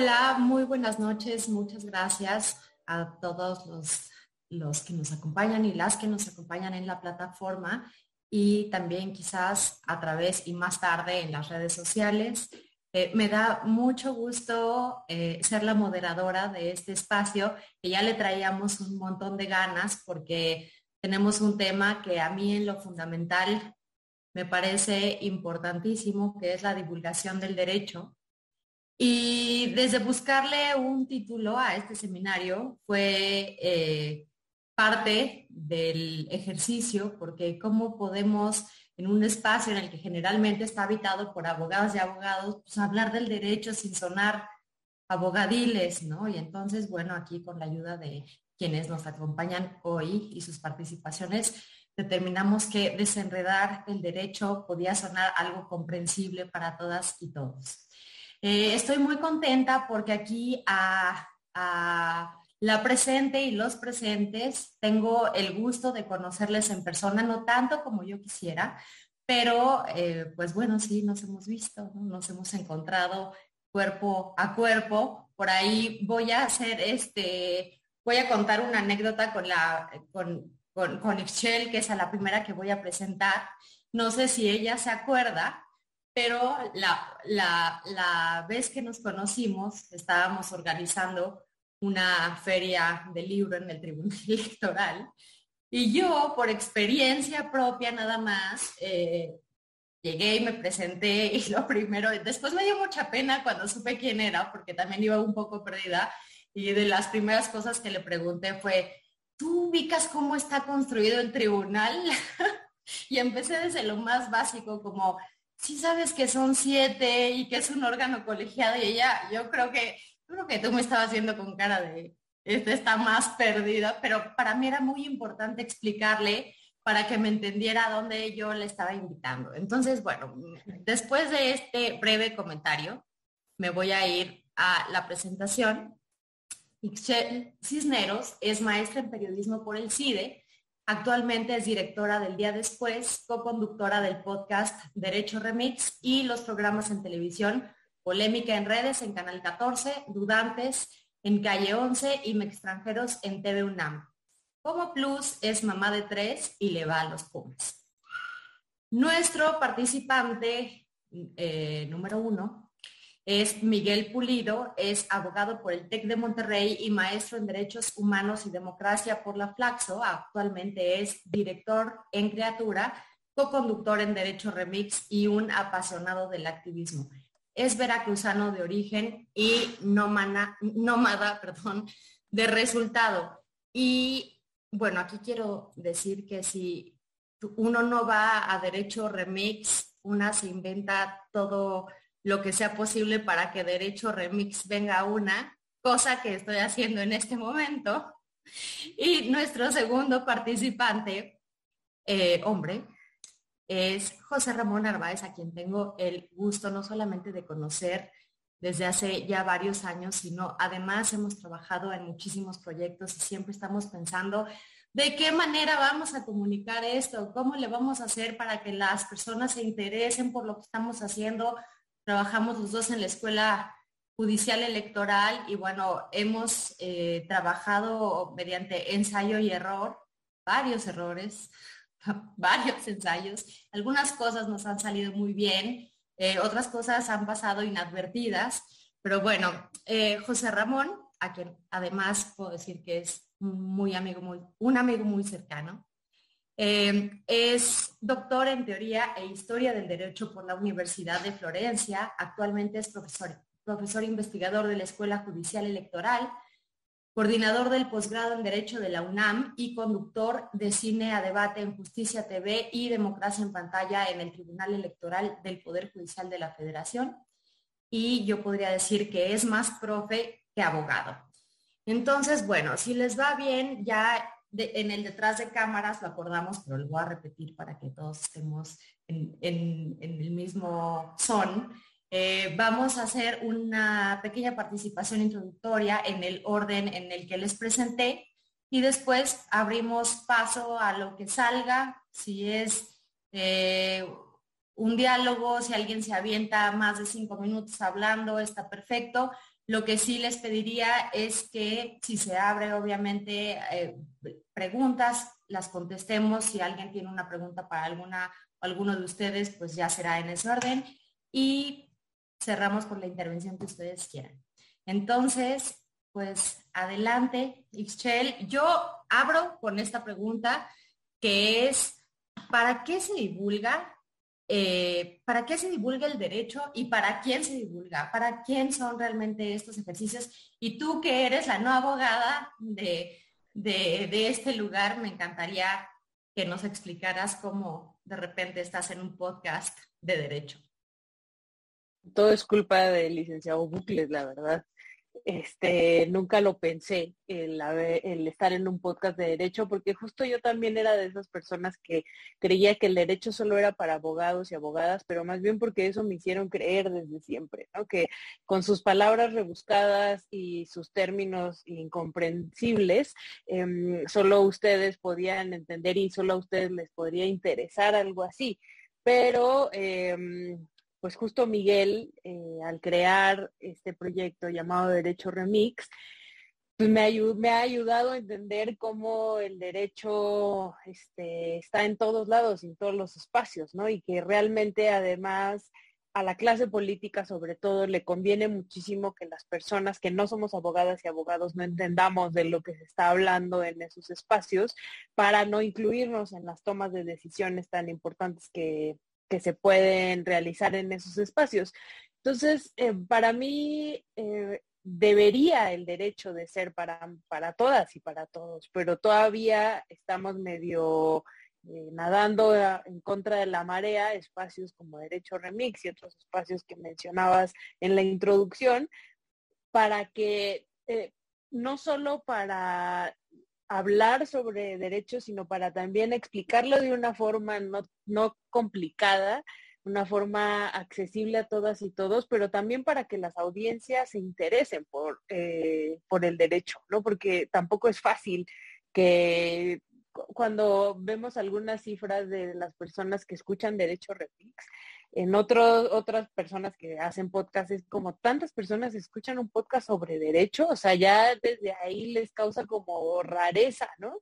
Hola, muy buenas noches. Muchas gracias a todos los, los que nos acompañan y las que nos acompañan en la plataforma y también quizás a través y más tarde en las redes sociales. Eh, me da mucho gusto eh, ser la moderadora de este espacio, que ya le traíamos un montón de ganas porque tenemos un tema que a mí en lo fundamental me parece importantísimo, que es la divulgación del derecho. Y desde buscarle un título a este seminario fue eh, parte del ejercicio, porque cómo podemos en un espacio en el que generalmente está habitado por abogados y abogados, pues hablar del derecho sin sonar abogadiles, ¿no? Y entonces, bueno, aquí con la ayuda de quienes nos acompañan hoy y sus participaciones, determinamos que desenredar el derecho podía sonar algo comprensible para todas y todos. Eh, estoy muy contenta porque aquí a, la presente y los presentes tengo el gusto de conocerles en persona, no tanto como yo quisiera, pero eh, pues bueno, sí, nos hemos visto, nos hemos encontrado cuerpo a cuerpo. Por ahí voy a hacer este, voy a contar una anécdota con la, con, con, con que es a la primera que voy a presentar. No sé si ella se acuerda, pero la, la, la vez que nos conocimos estábamos organizando una feria de libro en el Tribunal Electoral y yo, por experiencia propia nada más, eh, llegué y me presenté y lo primero, después me dio mucha pena cuando supe quién era, porque también iba un poco perdida, y de las primeras cosas que le pregunté fue, ¿tú ubicas cómo está construido el tribunal? y empecé desde lo más básico, como, si sabes que son siete y que es un órgano colegiado, y ella, yo creo que, creo que tú me estabas viendo con cara de, este está más perdida, pero para mí era muy importante explicarle para que me entendiera a dónde yo le estaba invitando. Entonces, bueno, después de este breve comentario, me voy a ir a la presentación Ixchel Cisneros es maestra en periodismo por el CIDE. Actualmente es directora del Día Después, co-conductora del podcast Derecho Remix y los programas en televisión Polémica en redes en Canal 14, Dudantes en Calle 11 y Extranjeros en TV UNAM. Como plus es mamá de tres y le va a los Pumas. Nuestro participante eh, número uno es Miguel Pulido, es abogado por el TEC de Monterrey y maestro en Derechos Humanos y Democracia por la Flaxo. Actualmente es director en Criatura, co-conductor en Derecho Remix y un apasionado del activismo. Es veracruzano de origen y nómada, nómada perdón, de resultado. Y bueno, aquí quiero decir que si uno no va a Derecho Remix, una se inventa todo lo que sea posible para que Derecho Remix venga una, cosa que estoy haciendo en este momento. Y nuestro segundo participante, eh, hombre, es José Ramón Narváez, a quien tengo el gusto no solamente de conocer desde hace ya varios años, sino además hemos trabajado en muchísimos proyectos y siempre estamos pensando de qué manera vamos a comunicar esto, cómo le vamos a hacer para que las personas se interesen por lo que estamos haciendo, trabajamos los dos en la escuela judicial electoral y bueno, hemos eh, trabajado mediante ensayo y error, varios errores, varios ensayos. Algunas cosas nos han salido muy bien, eh, otras cosas han pasado inadvertidas, pero bueno, eh, José Ramón, a quien además puedo decir que es muy amigo, muy, un amigo muy cercano, eh, es doctor en teoría e historia del derecho por la Universidad de Florencia. Actualmente es profesor, profesor investigador de la Escuela Judicial Electoral, coordinador del posgrado en Derecho de la UNAM y conductor de cine a debate en Justicia TV y Democracia en Pantalla en el Tribunal Electoral del Poder Judicial de la Federación. Y yo podría decir que es más profe que abogado. Entonces, bueno, si les va bien, ya en el detrás de cámaras lo acordamos, pero lo voy a repetir para que todos estemos en, el mismo son. Eh, vamos a hacer una pequeña participación introductoria en el orden en el que les presenté y después abrimos paso a lo que salga, si es eh, un diálogo, si alguien se avienta más de cinco minutos hablando, está perfecto. Lo que sí les pediría es que si se abre, obviamente, eh, preguntas, las contestemos. Si alguien tiene una pregunta para alguna alguno de ustedes, pues ya será en ese orden. Y cerramos con la intervención que ustedes quieran. Entonces, pues adelante, Ixchel. Yo abro con esta pregunta que es, ¿para qué se divulga? Eh, ¿Para qué se divulga el derecho y para quién se divulga? ¿Para quién son realmente estos ejercicios? Y tú que eres la no abogada de, de este lugar, me encantaría que nos explicaras cómo de repente estás en un podcast de derecho. Todo es culpa del licenciado Bucles, la verdad. Este, nunca lo pensé el, estar en un podcast de derecho, porque justo yo también era de esas personas que creía que el derecho solo era para abogados y abogadas, pero más bien porque eso me hicieron creer desde siempre, ¿no? Que con sus palabras rebuscadas y sus términos incomprensibles, em, solo ustedes podían entender y solo a ustedes les podría interesar algo así. Pero em, pues justo Miguel, eh, al crear este proyecto llamado Derecho Remix, pues me, ha ayudado a entender cómo el derecho este, está en todos lados, en todos los espacios, ¿no? Y que realmente además a la clase política sobre todo le conviene muchísimo que las personas que no somos abogadas y abogados no entendamos de lo que se está hablando en esos espacios para no incluirnos en las tomas de decisiones tan importantes que, que se pueden realizar en esos espacios. Entonces, eh, para mí eh, debería el derecho de ser para, para todas y para todos, pero todavía estamos medio eh, nadando en contra de la marea, espacios como Derecho Remix y otros espacios que mencionabas en la introducción, para que no solo para hablar sobre derechos, sino para también explicarlo de una forma no, complicada, una forma accesible a todas y todos, pero también para que las audiencias se interesen por, eh, por el derecho, ¿no? Porque tampoco es fácil que cuando vemos algunas cifras de las personas que escuchan Derecho Remix, en otros, otras personas que hacen podcast es como tantas personas escuchan un podcast sobre derecho, o sea, ya desde ahí les causa como rareza, ¿no?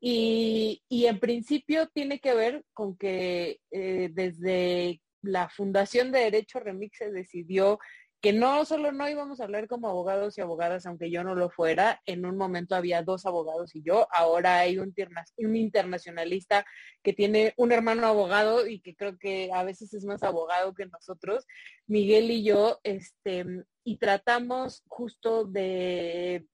Y, en principio tiene que ver con que eh, desde la Fundación de Derecho Remix se decidió que no solo no íbamos a hablar como abogados y abogadas, aunque yo no lo fuera, en un momento había dos abogados y yo, ahora hay un, un internacionalista que tiene un hermano abogado y que creo que a veces es más abogado que nosotros, Miguel y yo, este, y tratamos justo de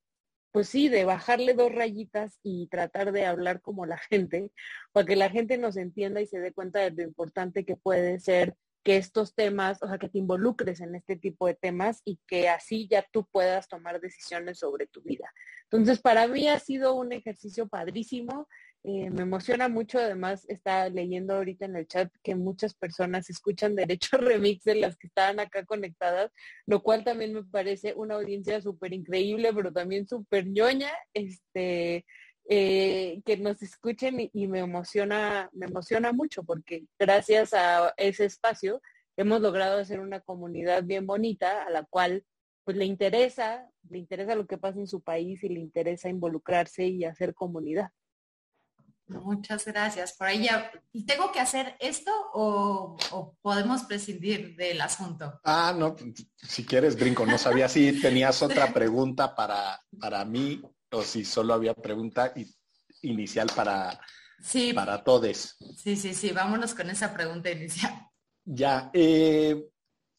pues sí, de bajarle dos rayitas y tratar de hablar como la gente, para que la gente nos entienda y se dé cuenta de lo importante que puede ser que estos temas, o sea, que te involucres en este tipo de temas y que así ya tú puedas tomar decisiones sobre tu vida. Entonces, para mí ha sido un ejercicio padrísimo. Eh, me emociona mucho, además está leyendo ahorita en el chat que muchas personas escuchan Derecho Remix de las que estaban acá conectadas, lo cual también me parece una audiencia súper increíble, pero también súper ñoña. Este, eh, que nos escuchen y, me emociona, me emociona mucho porque gracias a ese espacio hemos logrado hacer una comunidad bien bonita a la cual pues le interesa, le interesa lo que pasa en su país y le interesa involucrarse y hacer comunidad. Muchas gracias. Por ahí ya, ¿tengo que hacer esto o, podemos prescindir del asunto? Ah, no, si quieres, brinco. No sabía si tenías otra pregunta para, para mí o si solo había pregunta inicial para, sí. para todos. Sí, sí, sí, vámonos con esa pregunta inicial. Ya, eh,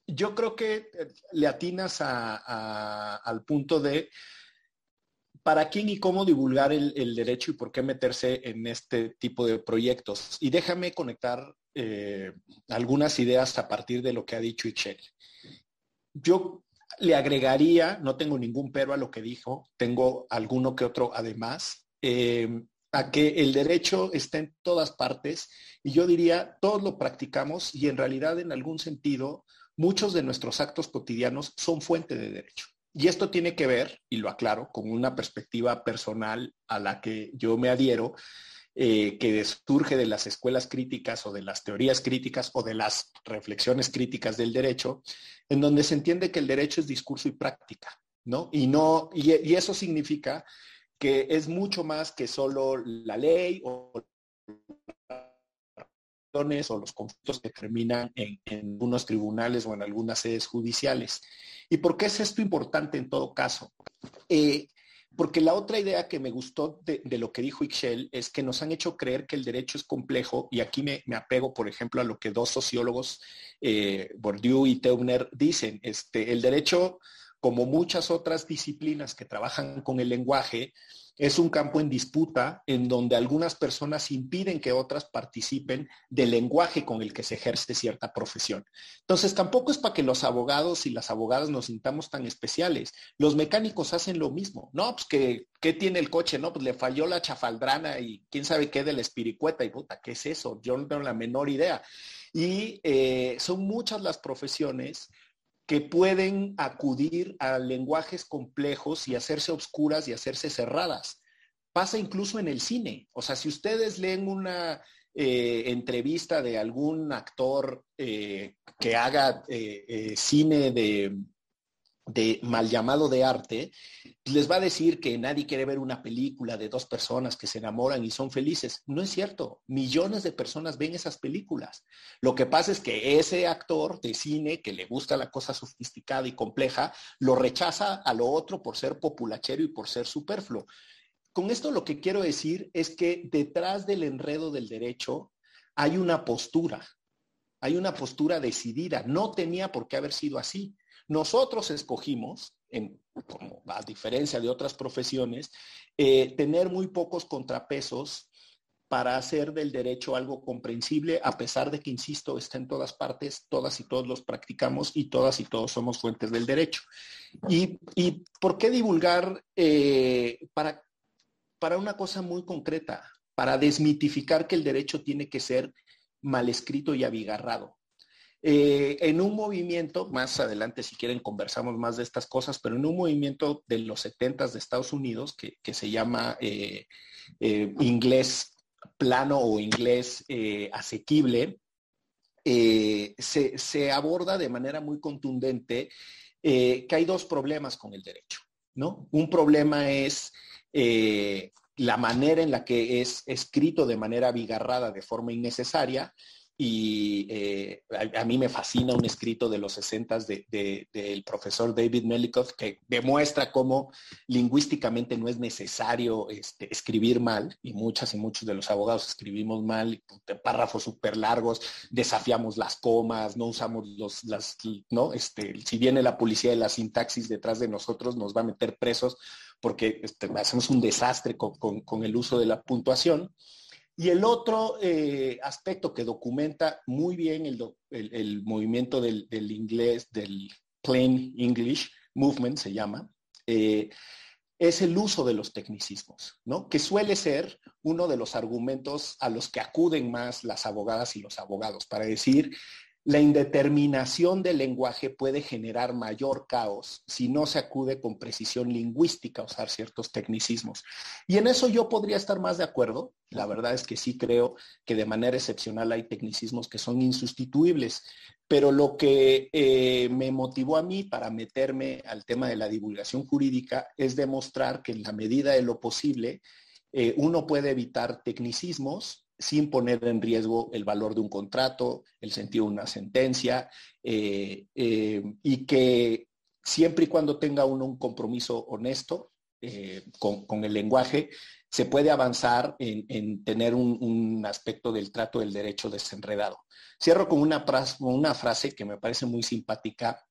yo creo que eh, le atinas al punto de para quién y cómo divulgar el, derecho y por qué meterse en este tipo de proyectos. Y déjame conectar eh, algunas ideas a partir de lo que ha dicho Ichel. Yo le agregaría, no tengo ningún pero a lo que dijo, tengo alguno que otro además, eh, a que el derecho está en todas partes y yo diría, todos lo practicamos y en realidad en algún sentido muchos de nuestros actos cotidianos son fuente de derecho. Y esto tiene que ver, y lo aclaro, con una perspectiva personal a la que yo me adhiero, eh, que surge de las escuelas críticas o de las teorías críticas o de las reflexiones críticas del derecho, en donde se entiende que el derecho es discurso y práctica. ¿no? Y no, y, eso significa que es mucho más que solo la ley o o los conflictos que terminan en, unos tribunales o en algunas sedes judiciales. ¿Y por qué es esto importante en todo caso? Eh, porque la otra idea que me gustó de, lo que dijo Ixchel es que nos han hecho creer que el derecho es complejo y aquí me, apego, por ejemplo, a lo que dos sociólogos, eh, Bourdieu y Teubner, dicen. Este, el derecho, como muchas otras disciplinas que trabajan con el lenguaje, es un campo en disputa en donde algunas personas impiden que otras participen del lenguaje con el que se ejerce cierta profesión. Entonces, tampoco es para que los abogados y las abogadas nos sintamos tan especiales. Los mecánicos hacen lo mismo. No, pues que, ¿qué tiene el coche? No, pues le falló la chafaldrana y quién sabe qué de la espiricueta y puta, ¿qué es eso? Yo no tengo la menor idea. Y eh, son muchas las profesiones que pueden acudir a lenguajes complejos y hacerse obscuras y hacerse cerradas. Pasa incluso en el cine. O sea, si ustedes leen una eh, entrevista de algún actor eh, que haga eh, cine de, de mal llamado de arte, les va a decir que nadie quiere ver una película de dos personas que se enamoran y son felices. No es cierto. Millones de personas ven esas películas. Lo que pasa es que ese actor de cine que le gusta la cosa sofisticada y compleja, lo rechaza a lo otro por ser populachero y por ser superfluo. Con esto lo que quiero decir es que detrás del enredo del derecho hay una postura, hay una postura decidida. No tenía por qué haber sido así. Nosotros escogimos, a diferencia de otras profesiones, eh, tener muy pocos contrapesos para hacer del derecho algo comprensible, a pesar de que, insisto, está en todas partes, todas y todos los practicamos y todas y todos somos fuentes del derecho. ¿Y, por qué divulgar eh, para, para una cosa muy concreta? Para desmitificar que el derecho tiene que ser mal escrito y abigarrado. Eh, en un movimiento, más adelante si quieren conversamos más de estas cosas, pero en un movimiento de los 70 de Estados Unidos que, se llama eh, eh, inglés plano o inglés asequible, se, aborda de manera muy contundente que hay dos problemas con el derecho, ¿no? Un problema es la manera en la que es escrito de manera abigarrada, de forma innecesaria, y eh, a, mí me fascina un escrito de los 60 del profesor David Melikoff que demuestra cómo lingüísticamente no es necesario este, escribir mal, y muchas y muchos de los abogados escribimos mal, párrafos súper largos, desafiamos las comas, no usamos los, las, ¿no? Este, si viene la policía de la sintaxis detrás de nosotros, nos va a meter presos porque este, hacemos un desastre con el uso de la puntuación. Y el otro eh, aspecto que documenta muy bien el, movimiento del, inglés, del plain English movement se llama, eh, es el uso de los tecnicismos, ¿no? Que suele ser uno de los argumentos a los que acuden más las abogadas y los abogados para decir, la indeterminación del lenguaje puede generar mayor caos si no se acude con precisión lingüística a usar ciertos tecnicismos. Y en eso yo podría estar más de acuerdo. La verdad es que sí creo que de manera excepcional hay tecnicismos que son insustituibles. Pero lo que eh, me motivó a mí para meterme al tema de la divulgación jurídica es demostrar que en la medida de lo posible eh, uno puede evitar tecnicismos sin poner en riesgo el valor de un contrato, el sentido de una sentencia, eh, eh, y que siempre y cuando tenga uno un compromiso honesto eh, con, el lenguaje, se puede avanzar en, tener un, aspecto del trato del derecho desenredado. Cierro con una, una frase que me parece muy simpática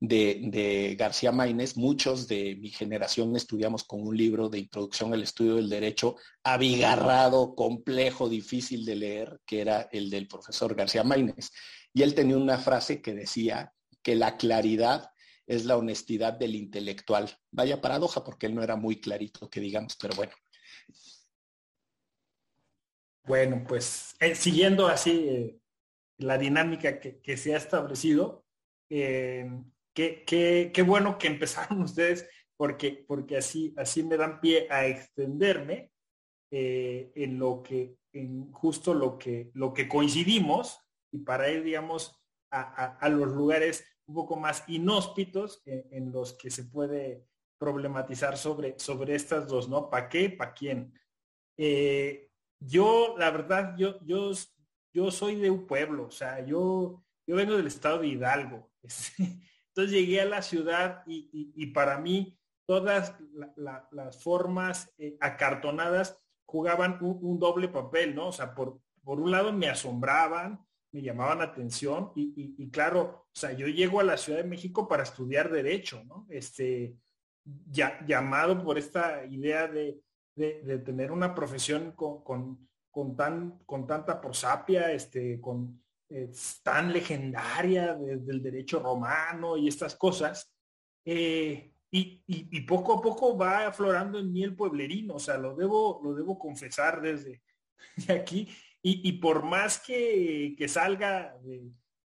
de, García Maínez, muchos de mi generación estudiamos con un libro de introducción al estudio del derecho abigarrado, complejo, difícil de leer, que era el del profesor García Maínez. Y él tenía una frase que decía que la claridad es la honestidad del intelectual. Vaya paradoja, porque él no era muy clarito, que digamos, pero bueno. Bueno, pues eh, siguiendo así eh, la dinámica que, se ha establecido, eh, qué, bueno que empezaron ustedes porque, porque así, así me dan pie a extenderme eh, en lo que, en justo lo que, lo que coincidimos y para ir, digamos, a, los lugares un poco más inhóspitos en, los que se puede problematizar sobre, sobre estas dos, ¿no? ¿Para qué? ¿Para quién? Eh, yo, la verdad, yo, yo, yo soy de un pueblo, o sea, yo, yo vengo del estado de Hidalgo. Entonces llegué a la ciudad y, para mí todas las formas eh, acartonadas jugaban un, doble papel, ¿no? O sea, por, por un lado me asombraban, me llamaban la atención y, claro, o sea, yo llego a la Ciudad de México para estudiar derecho, ¿no? Este, ya, llamado por esta idea de, tener una profesión con, con, tan, con tanta prosapia, este, con tan legendaria desde el derecho romano y estas cosas. Eh, y, poco a poco va aflorando en mí el pueblerino, o sea, lo debo, lo debo confesar desde aquí. Y, por más que, salga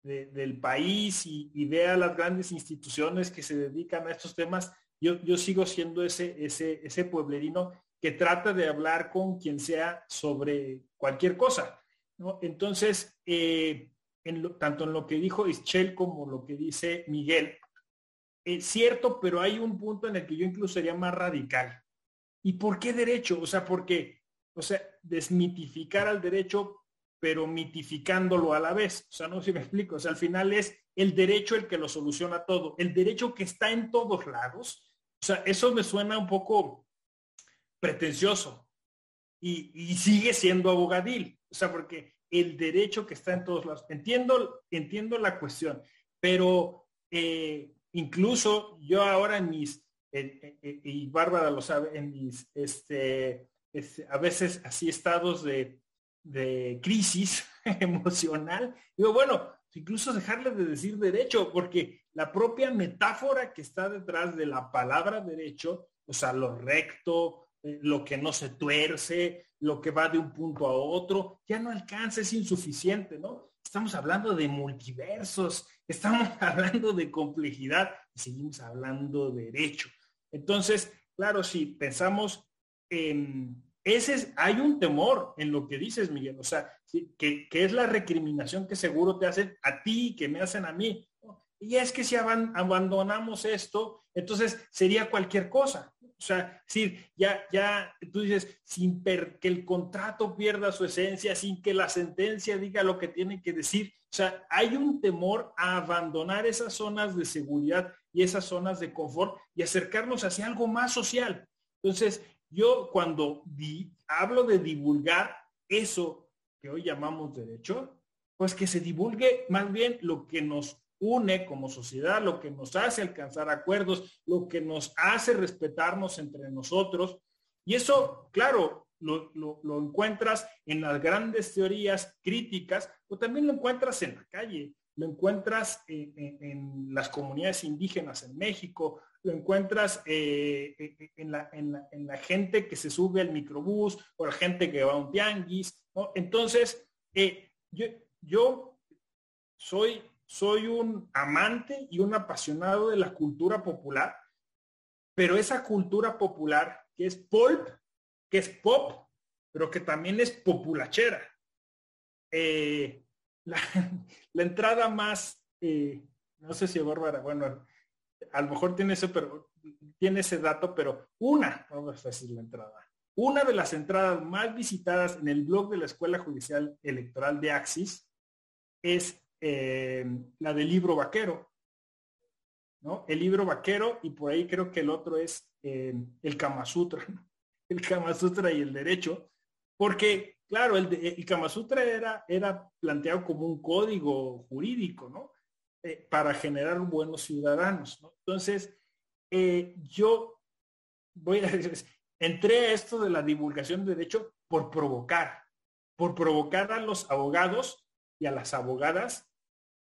del país y, vea las grandes instituciones que se dedican a estos temas, yo, yo sigo siendo ese, ese, ese pueblerino que trata de hablar con quien sea sobre cualquier cosa. Entonces, eh, tanto en lo que dijo Ischel como lo que dice Miguel, es cierto, pero hay un punto en el que yo incluso sería más radical. ¿Y por qué derecho? O sea, porque, o sea, desmitificar al derecho, pero mitificándolo a la vez. O sea, no sé si me explico. O sea, al final es el derecho el que lo soluciona todo. El derecho que está en todos lados. O sea, eso me suena un poco pretencioso. Y sigue siendo abogadil. O sea, porque el derecho que está en todos lados. Entiendo, entiendo la cuestión, pero eh, incluso yo ahora en mis, y Bárbara lo sabe, en mis, este, a veces así estados de, de crisis emocional, digo, bueno, incluso dejarle de decir derecho, porque la propia metáfora que está detrás de la palabra derecho, o sea, lo recto, lo que no se tuerce, lo que va de un punto a otro, ya no alcanza, es insuficiente, ¿no? Estamos hablando de multiversos, estamos hablando de complejidad y seguimos hablando de derecho. Entonces, claro, si pensamos en ese hay un temor en lo que dices, Miguel, o sea, que, es la recriminación que seguro te hacen a ti, que me hacen a mí. Y es que si abandonamos esto, entonces sería cualquier cosa. O sea, sí, ya, ya, tú dices, sin que el contrato pierda su esencia, sin que la sentencia diga lo que tiene que decir. O sea, hay un temor a abandonar esas zonas de seguridad y esas zonas de confort y acercarnos hacia algo más social. Entonces, yo cuando hablo de divulgar eso que hoy llamamos derecho, pues que se divulgue más bien lo que nos une como sociedad, lo que nos hace alcanzar acuerdos, lo que nos hace respetarnos entre nosotros. Y eso, claro, lo, encuentras en las grandes teorías críticas, pero también lo encuentras en la calle, lo encuentras en, las comunidades indígenas en México, lo encuentras eh, en, la, gente que se sube al microbús o la gente que va a un tianguis. Entonces, eh, yo, yo soy soy un amante y un apasionado de la cultura popular, pero esa cultura popular que es pulp, que es pop, pero que también es populachera. Eh, la, entrada más, eh, no sé si Bárbara, bueno, a lo mejor tiene eso, pero tiene ese dato, pero una, vamos a decir la entrada. Una de las entradas más visitadas en el blog de la Escuela Judicial Electoral de Axis es eh, la del libro vaquero, ¿no? El libro vaquero y por ahí creo que el otro es eh, el Kama Sutra, el Kama Sutra y el derecho, porque claro, el, el Kama Sutra era, era planteado como un código jurídico, ¿no? Eh, para generar buenos ciudadanos, ¿no? Entonces, yo voy a entré a esto de la divulgación de derecho por provocar, por provocar a los abogados y a las abogadas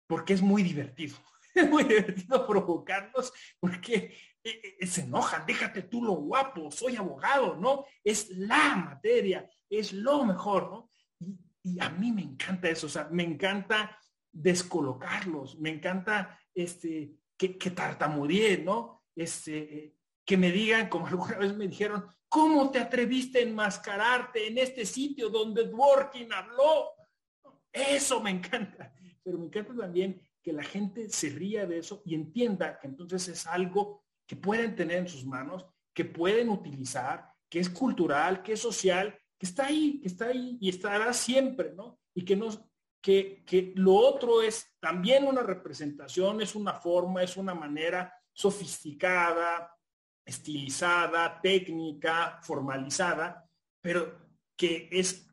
porque es muy divertido. Es muy divertido provocarlos porque eh, eh, se enojan, déjate tú lo guapo, soy abogado, ¿no? Es la materia, es lo mejor, ¿no? Y, a mí me encanta eso, o sea, me encanta descolocarlos, me encanta este, que, que tartamudeen, ¿no? Este, que me digan, como alguna vez me dijeron, ¿cómo te atreviste a enmascararte en este sitio donde Dworkin habló? Eso me encanta. Pero me encanta también que la gente se ría de eso y entienda que entonces es algo que pueden tener en sus manos, que pueden utilizar, que es cultural, que es social, que está ahí, que está ahí y estará siempre, ¿no? Y que nos, que, que lo otro es también una representación, es una forma, es una manera sofisticada, estilizada, técnica, formalizada, pero que es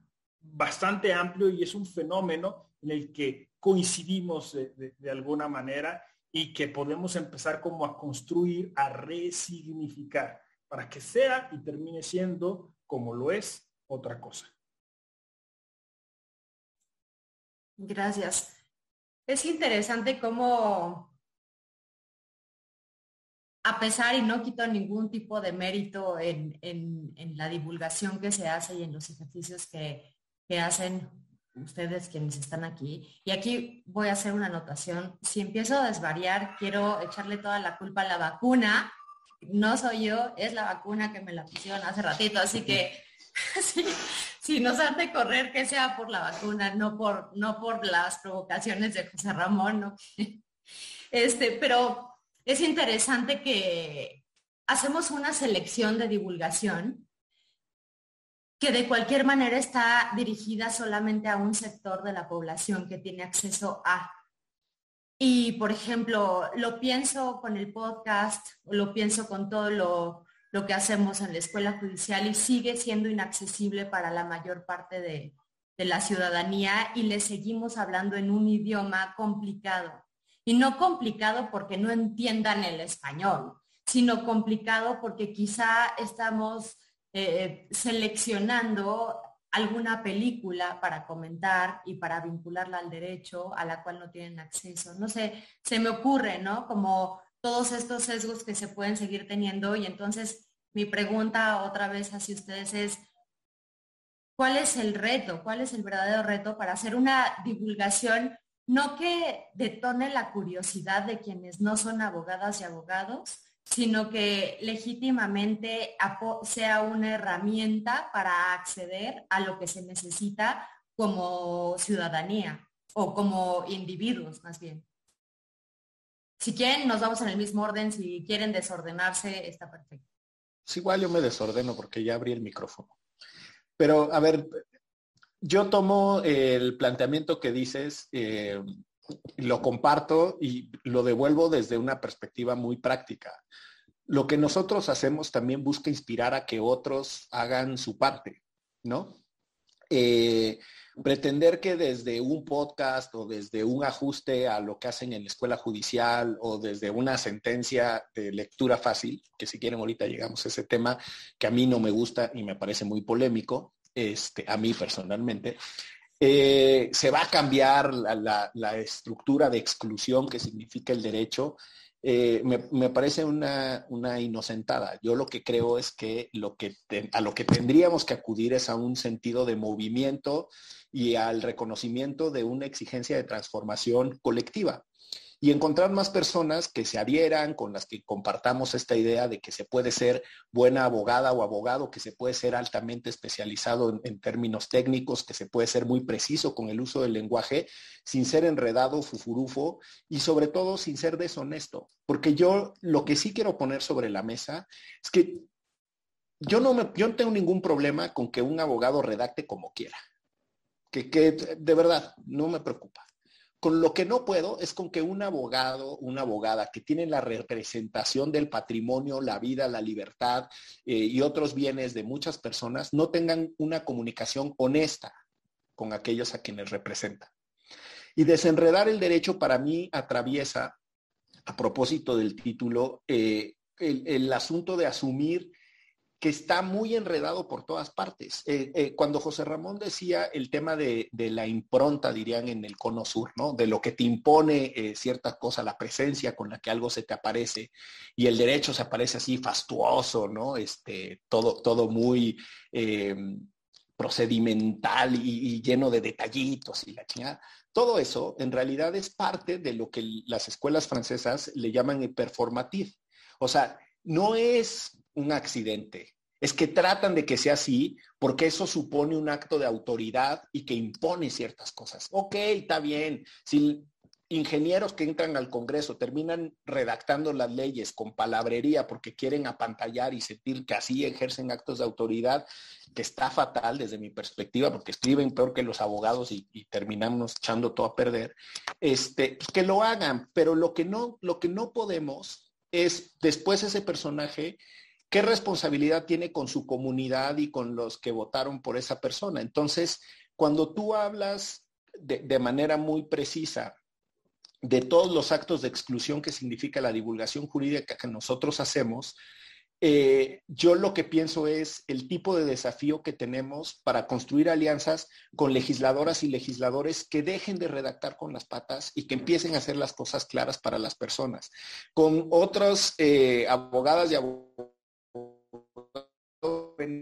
bastante amplio y es un fenómeno en el que coincidimos de, alguna manera y que podemos empezar como a construir, a resignificar, para que sea y termine siendo como lo es otra cosa. Gracias. Es interesante cómo, a pesar y no quito ningún tipo de mérito en, la divulgación que se hace y en los ejercicios que, que hacen ustedes quienes están aquí. Y aquí voy a hacer una anotación. Si empiezo a desvariar, quiero echarle toda la culpa a la vacuna. No soy yo, es la vacuna que me la pusieron hace ratito. Así que si, nos hace correr, que sea por la vacuna, no por, no por las provocaciones de José Ramón. ¿no? Este, pero es interesante que hacemos una selección de divulgación que de cualquier manera está dirigida solamente a un sector de la población que tiene acceso a. Y, por ejemplo, lo pienso con el podcast, lo pienso con todo lo, que hacemos en la escuela judicial y sigue siendo inaccesible para la mayor parte de, de la ciudadanía y le seguimos hablando en un idioma complicado. Y no complicado porque no entiendan el español, sino complicado porque quizá estamos eh, seleccionando alguna película para comentar y para vincularla al derecho a la cual no tienen acceso. No sé, se me ocurre, ¿no? Como todos estos sesgos que se pueden seguir teniendo y entonces mi pregunta otra vez hacia ustedes es, ¿cuál es el reto? ¿Cuál es el verdadero reto para hacer una divulgación no que detone la curiosidad de quienes no son abogadas y abogados, sino que legítimamente sea una herramienta para acceder a lo que se necesita como ciudadanía o como individuos más bien. Si quieren, nos vamos en el mismo orden. Si quieren desordenarse, está perfecto. Es igual yo me desordeno porque ya abrí el micrófono. Pero, a ver, yo tomo el planteamiento que dices, eh, lo comparto y lo devuelvo desde una perspectiva muy práctica. Lo que nosotros hacemos también busca inspirar a que otros hagan su parte, ¿no? Eh, pretender que desde un podcast o desde un ajuste a lo que hacen en la escuela judicial o desde una sentencia de lectura fácil, que si quieren ahorita llegamos a ese tema que a mí no me gusta y me parece muy polémico, este, a mí personalmente, eh, se va a cambiar la, estructura de exclusión que significa el derecho. Eh, me, parece una, inocentada. Yo lo que creo es que, a lo que tendríamos que acudir es a un sentido de movimiento y al reconocimiento de una exigencia de transformación colectiva y encontrar más personas que se adhieran, con las que compartamos esta idea de que se puede ser buena abogada o abogado, que se puede ser altamente especializado en, términos técnicos, que se puede ser muy preciso con el uso del lenguaje, sin ser enredado, fufurufo y sobre todo sin ser deshonesto. Porque yo lo que sí quiero poner sobre la mesa es que yo no, yo no tengo ningún problema con que un abogado redacte como quiera. Que, que de verdad no me preocupa. Con lo que no puedo es con que un abogado, una abogada que tiene la representación del patrimonio, la vida, la libertad eh, y otros bienes de muchas personas no tengan una comunicación honesta con aquellos a quienes representan. Y desenredar el derecho para mí atraviesa, a propósito del título, eh, el asunto de asumir que está muy enredado por todas partes. Eh, eh, cuando José Ramón decía el tema de, la impronta, dirían en el cono sur, ¿no? De lo que te impone eh, cierta cosa, la presencia con la que algo se te aparece, y el derecho se aparece así fastuoso, ¿no? Este, todo, todo muy procedimental y, lleno de detallitos y la chingada. Todo eso en realidad es parte de lo que las escuelas francesas le llaman el performative. O sea, no es un accidente. Es que tratan de que sea así porque eso supone un acto de autoridad y que impone ciertas cosas. Ok, está bien. Si ingenieros que entran al Congreso terminan redactando las leyes con palabrería porque quieren apantallar y sentir que así ejercen actos de autoridad, que está fatal desde mi perspectiva, porque escriben peor que los abogados y, terminamos echando todo a perder, este, pues que lo hagan, pero lo que no, lo que no podemos es después ese personaje qué responsabilidad tiene con su comunidad y con los que votaron por esa persona. Entonces, cuando tú hablas de manera muy precisa de todos los actos de exclusión que significa la divulgación jurídica que nosotros hacemos, eh, yo lo que pienso es el tipo de desafío que tenemos para construir alianzas con legisladoras y legisladores que dejen de redactar con las patas y que empiecen a hacer las cosas claras para las personas. Con otros eh, abogadas y abogados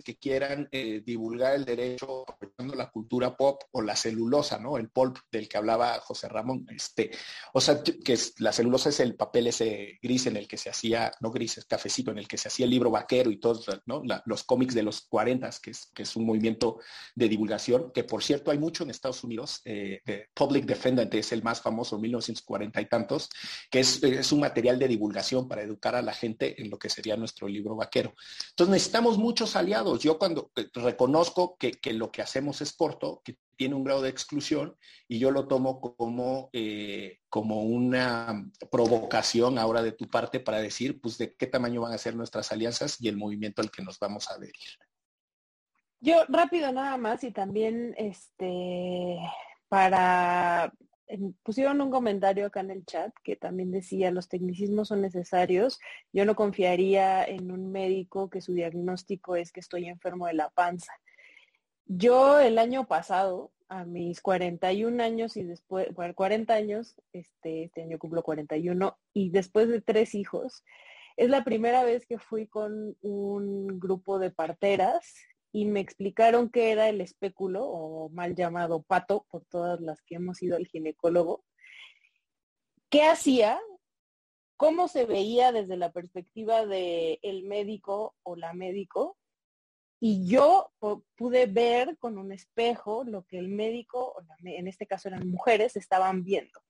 que quieran eh, divulgar el derecho aprovechando la cultura pop o la celulosa, ¿no? El pulp del que hablaba José Ramón. Este, o sea, que la celulosa es el papel ese gris en el que se hacía, no gris, es cafecito, en el que se hacía el libro vaquero y todos ¿no? los cómics de los 40, que es, que es un movimiento de divulgación, que por cierto hay mucho en Estados Unidos. Eh, Public Defendant es el más famoso, 1940 y tantos, que es, es un material de divulgación para educar a la gente en lo que sería nuestro libro vaquero. Entonces necesitamos muchos aliados yo cuando eh, reconozco que, lo que hacemos es corto, que tiene un grado de exclusión, y yo lo tomo como, eh, como una provocación ahora de tu parte para decir, pues, de qué tamaño van a ser nuestras alianzas y el movimiento al que nos vamos a adherir. Yo rápido nada más y también este para pusieron un comentario acá en el chat que también decía los tecnicismos son necesarios. Yo no confiaría en un médico que su diagnóstico es que estoy enfermo de la panza. Yo el año pasado, a mis 41 años y después, bueno, 40 años, este, este año cumplo 41, y después de tres hijos, es la primera vez que fui con un grupo de parteras y me explicaron qué era el espéculo o mal llamado pato por todas las que hemos ido al ginecólogo. ¿Qué hacía? ¿Cómo se veía desde la perspectiva del el médico o la médico? Y yo pude ver con un espejo lo que el médico, en este caso eran mujeres, estaban viendo.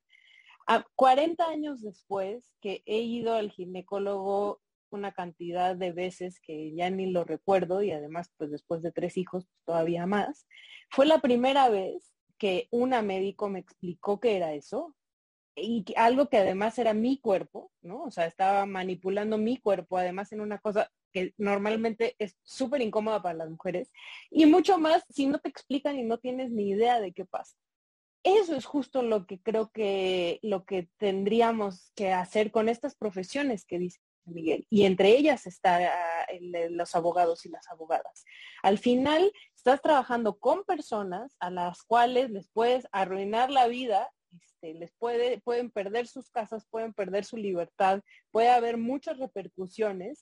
A 40 años después que he ido al ginecólogo una cantidad de veces que ya ni lo recuerdo y además pues después de tres hijos pues, todavía más. Fue la primera vez que una médico me explicó qué era eso y algo que además era mi cuerpo, ¿no? O sea, estaba manipulando mi cuerpo, además en una cosa que normalmente es súper incómoda para las mujeres y mucho más si no te explican y no tienes ni idea de qué pasa. Eso es justo lo que creo que lo que tendríamos que hacer con estas profesiones que dice Miguel, y entre ellas están ah, los abogados y las abogadas. Al final, estás trabajando con personas a las cuales les puedes arruinar la vida, este, les puede, pueden perder sus casas, pueden perder su libertad, puede haber muchas repercusiones.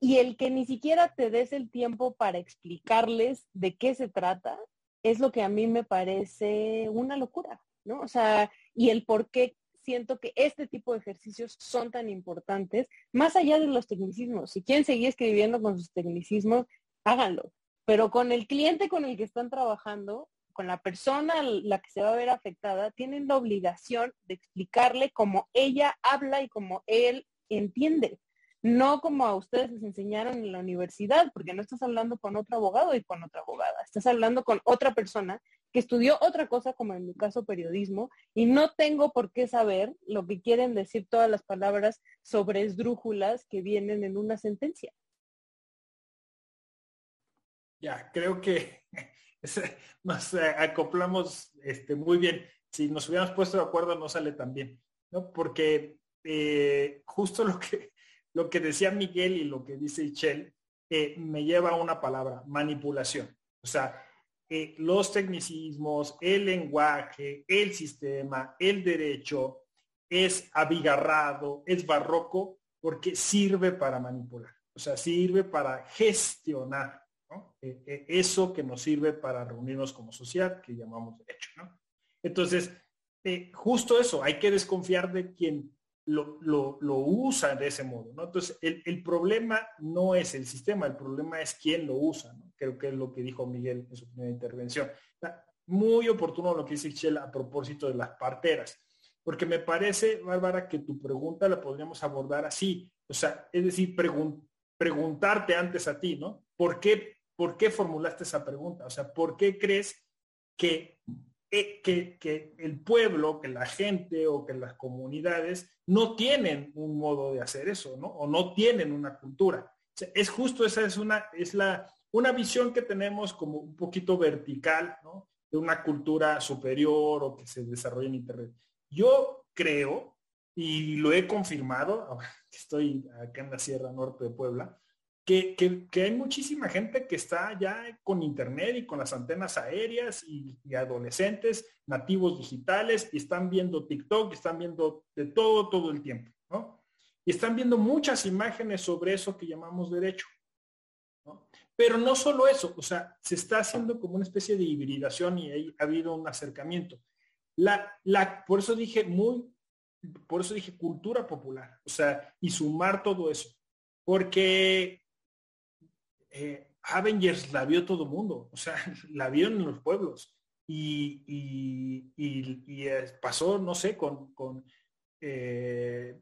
Y el que ni siquiera te des el tiempo para explicarles de qué se trata, es lo que a mí me parece una locura, ¿no? O sea, y el por qué siento que este tipo de ejercicios son tan importantes, más allá de los tecnicismos. Si quieren seguir escribiendo con sus tecnicismos, háganlo. Pero con el cliente con el que están trabajando, con la persona la que se va a ver afectada, tienen la obligación de explicarle cómo ella habla y cómo él entiende. No como a ustedes les enseñaron en la universidad, porque no estás hablando con otro abogado y con otra abogada. Estás hablando con otra persona que estudió otra cosa, como en mi caso periodismo, y no tengo por qué saber lo que quieren decir todas las palabras sobre esdrújulas que vienen en una sentencia. Ya, creo que nos eh, acoplamos este, muy bien. Si nos hubiéramos puesto de acuerdo no sale tan bien, ¿no? Porque eh, justo lo que, lo que decía Miguel y lo que dice Ichel eh, me lleva a una palabra, manipulación. O sea, eh, los tecnicismos, el lenguaje, el sistema, el derecho es abigarrado, es barroco, porque sirve para manipular, o sea, sirve para gestionar eh, eso que nos sirve para reunirnos como sociedad, que llamamos derecho. ¿no? Entonces, justo eso, hay que desconfiar de quien lo, lo, usa de ese modo. ¿no? Entonces, el, problema no es el sistema, el problema es quién lo usa. ¿no? Creo que es lo que dijo Miguel en su primera intervención. Muy oportuno lo que dice Michelle a propósito de las parteras. porque me parece, Bárbara, que tu pregunta la podríamos abordar así. O sea, es decir, preguntarte antes a ti, ¿no? ¿Por qué, ¿Por qué formulaste esa pregunta? O sea, ¿por qué crees que, que, el pueblo, que la gente o que las comunidades no tienen un modo de hacer eso, ¿no? O no tienen una cultura. es justo esa es una, es la, una visión que tenemos como un poquito vertical, ¿no? De una cultura superior o que se desarrolla en Internet. Yo creo, y lo he confirmado, estoy acá en la Sierra Norte de Puebla, que, hay muchísima gente que está ya con internet y con las antenas aéreas y, adolescentes nativos digitales y están viendo TikTok, están viendo de todo todo el tiempo, ¿no? Y están viendo muchas imágenes sobre eso que llamamos derecho. ¿no? Pero no solo eso, o sea, se está haciendo como una especie de hibridación y ha habido un acercamiento. La, la, por eso dije muy, por eso dije cultura popular, o sea, y sumar todo eso. Porque eh, Avengers la vio todo el mundo, o sea, la vio en los pueblos. Y, y, pasó, no sé, con, con eh,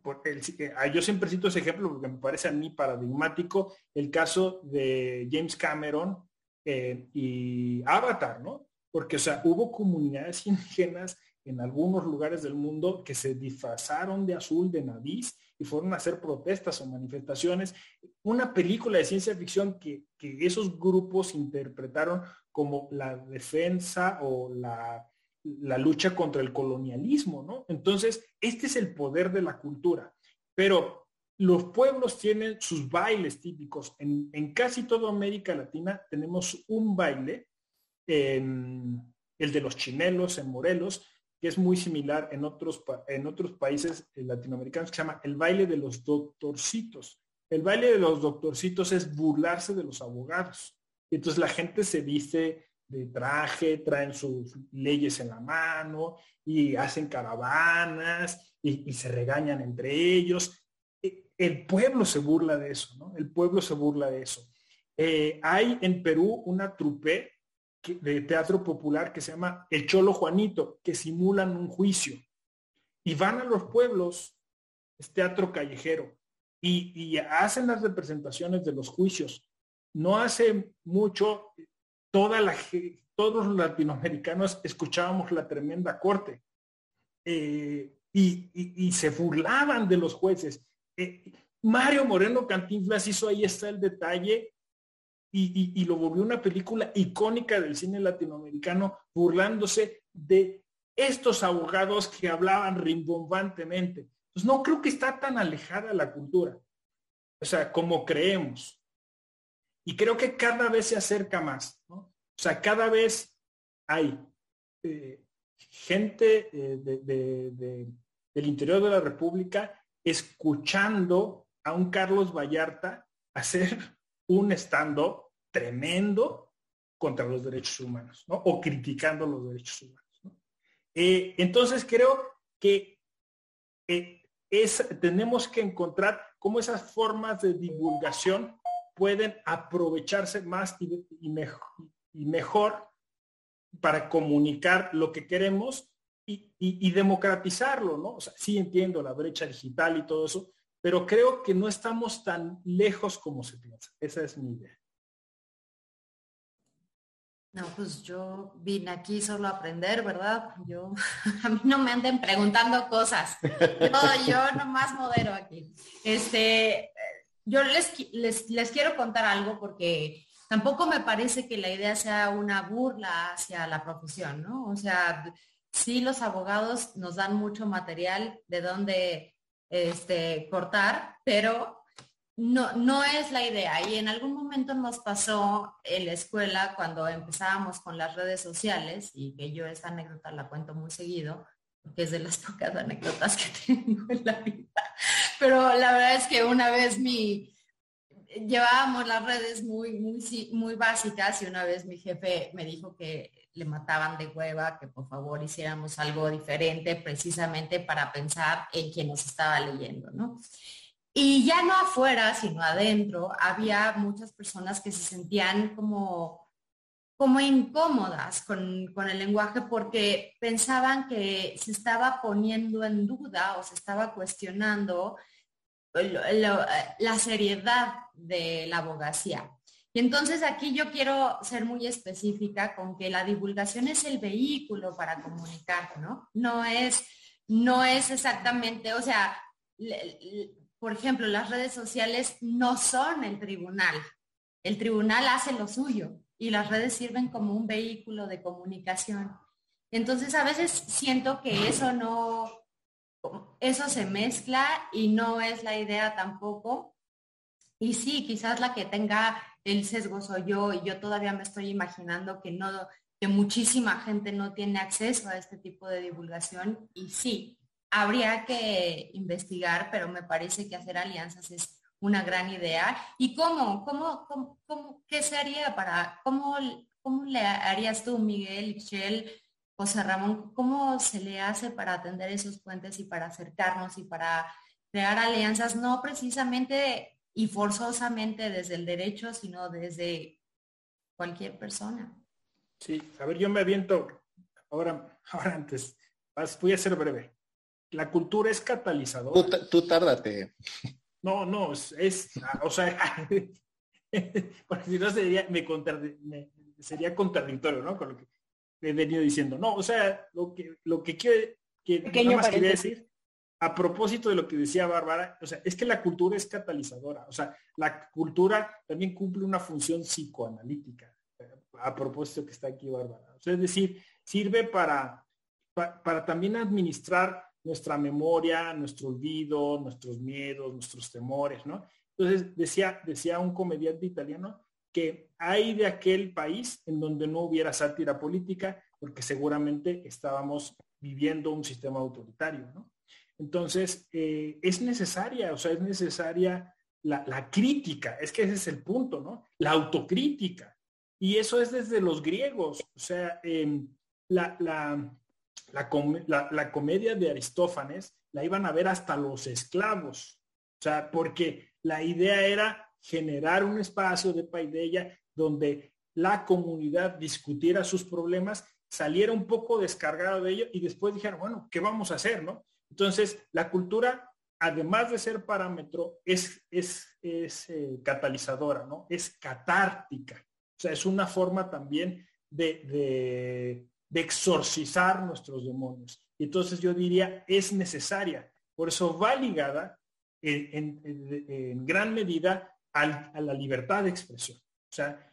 ah, yo siempre cito ese ejemplo porque me parece a mí paradigmático el caso de James Cameron eh, y Avatar, ¿no? Porque, o sea, hubo comunidades indígenas en algunos lugares del mundo que se disfrazaron de azul, de nariz, y fueron a hacer protestas o manifestaciones. Una película de ciencia ficción que, esos grupos interpretaron como la defensa o la, la lucha contra el colonialismo, ¿no? Entonces, este es el poder de la cultura. Pero los pueblos tienen sus bailes típicos. En, en casi toda América Latina tenemos un baile, el de los chinelos en Morelos, que es muy similar en otros, en otros países latinoamericanos, que se llama el baile de los doctorcitos. El baile de los doctorcitos es burlarse de los abogados. Entonces la gente se viste de traje, traen sus leyes en la mano y hacen caravanas y, se regañan entre ellos. E, el pueblo se burla de eso, ¿no? El pueblo se burla de eso. Eh, hay en Perú una trupe de teatro popular que se llama El Cholo Juanito, que simulan un juicio. Y van a los pueblos, es teatro callejero, y, hacen las representaciones de los juicios. No hace mucho, toda la, todos los latinoamericanos escuchábamos la tremenda corte eh, y, se burlaban de los jueces. Eh, Mario Moreno Cantinflas hizo ahí está el detalle y, lo volvió una película icónica del cine latinoamericano, burlándose de estos abogados que hablaban rimbombantemente. Pues no creo que está tan alejada la cultura, o sea, como creemos. Y creo que cada vez se acerca más. O sea, cada vez hay eh, gente eh, del interior de la República escuchando a un Carlos Vallarta hacer un estando tremendo contra los derechos humanos, ¿no? O criticando los derechos humanos. ¿no? Eh, entonces creo que eh, es, tenemos que encontrar cómo esas formas de divulgación pueden aprovecharse más y, mejor, y mejor para comunicar lo que queremos y, y, democratizarlo, ¿no? O sea, sí entiendo la brecha digital y todo eso, pero creo que no estamos tan lejos como se piensa. Esa es mi idea. No, pues yo vine aquí solo a aprender, ¿verdad? Yo, a mí no me anden preguntando cosas. Yo, nomás modero aquí. Este, yo les, les, les quiero contar algo porque tampoco me parece que la idea sea una burla hacia la profesión, ¿no? O sea, sí los abogados nos dan mucho material de dónde este, cortar, pero no, no es la idea. Y en algún momento nos pasó en la escuela cuando empezábamos con las redes sociales y que yo esta anécdota la cuento muy seguido, porque es de las pocas anécdotas que tengo en la vida. Pero la verdad es que una vez mi, llevábamos las redes muy, muy, muy básicas y una vez mi jefe me dijo que le mataban de hueva, que por favor hiciéramos algo diferente precisamente para pensar en quien nos estaba leyendo, ¿no? Y ya no afuera, sino adentro, había muchas personas que se sentían como como incómodas con, con, el lenguaje porque pensaban que se estaba poniendo en duda o se estaba cuestionando la seriedad de la abogacía. Y entonces aquí yo quiero ser muy específica con que la divulgación es el vehículo para comunicar, ¿no? No es, no es exactamente, o sea, por ejemplo, las redes sociales no son el tribunal. El tribunal hace lo suyo y las redes sirven como un vehículo de comunicación. Entonces a veces siento que eso no, eso se mezcla y no es la idea tampoco. Y sí, quizás la que tenga el sesgo soy yo y yo todavía me estoy imaginando que no, que muchísima gente no tiene acceso a este tipo de divulgación y sí, habría que investigar, pero me parece que hacer alianzas es una gran idea. ¿Y cómo? ¿Cómo, cómo, qué se haría para, cómo, cómo le harías tú, Miguel, Michelle, José Ramón, cómo se le hace para atender esos puentes y para acercarnos y para crear alianzas, no precisamente y forzosamente desde el derecho, sino desde cualquier persona. Sí, a ver, yo me aviento ahora, ahora antes, voy a ser breve. La cultura es catalizadora. Tú, tárdate. No, no, es, o sea, porque si no sería, me, sería contradictorio, ¿no? Con lo que he venido diciendo. No, o sea, lo que, lo que quiero, que más quería decir a propósito de lo que decía Bárbara, o sea, es que la cultura es catalizadora, o sea, la cultura también cumple una función psicoanalítica, a propósito que está aquí Bárbara. O sea, es decir, sirve para, para, también administrar nuestra memoria, nuestro olvido, nuestros miedos, nuestros temores, ¿no? Entonces, decía, decía un comediante italiano que hay de aquel país en donde no hubiera sátira política, porque seguramente estábamos viviendo un sistema autoritario, ¿no? Entonces, eh, es necesaria, o sea, es necesaria la, crítica, es que ese es el punto, ¿no? La autocrítica. Y eso es desde los griegos, o sea, em, la, la, comedia de Aristófanes la iban a ver hasta los esclavos, o sea, porque la idea era generar un espacio de paideia donde la comunidad discutiera sus problemas, saliera un poco descargado de ello y después dijera, bueno, ¿qué vamos a hacer, no? Entonces, la cultura, además de ser parámetro, es, es, eh, catalizadora, ¿no? Es catártica. O sea, es una forma también de, exorcizar nuestros demonios. Entonces yo diría, es necesaria. Por eso va ligada en, gran medida a la libertad de expresión. O sea,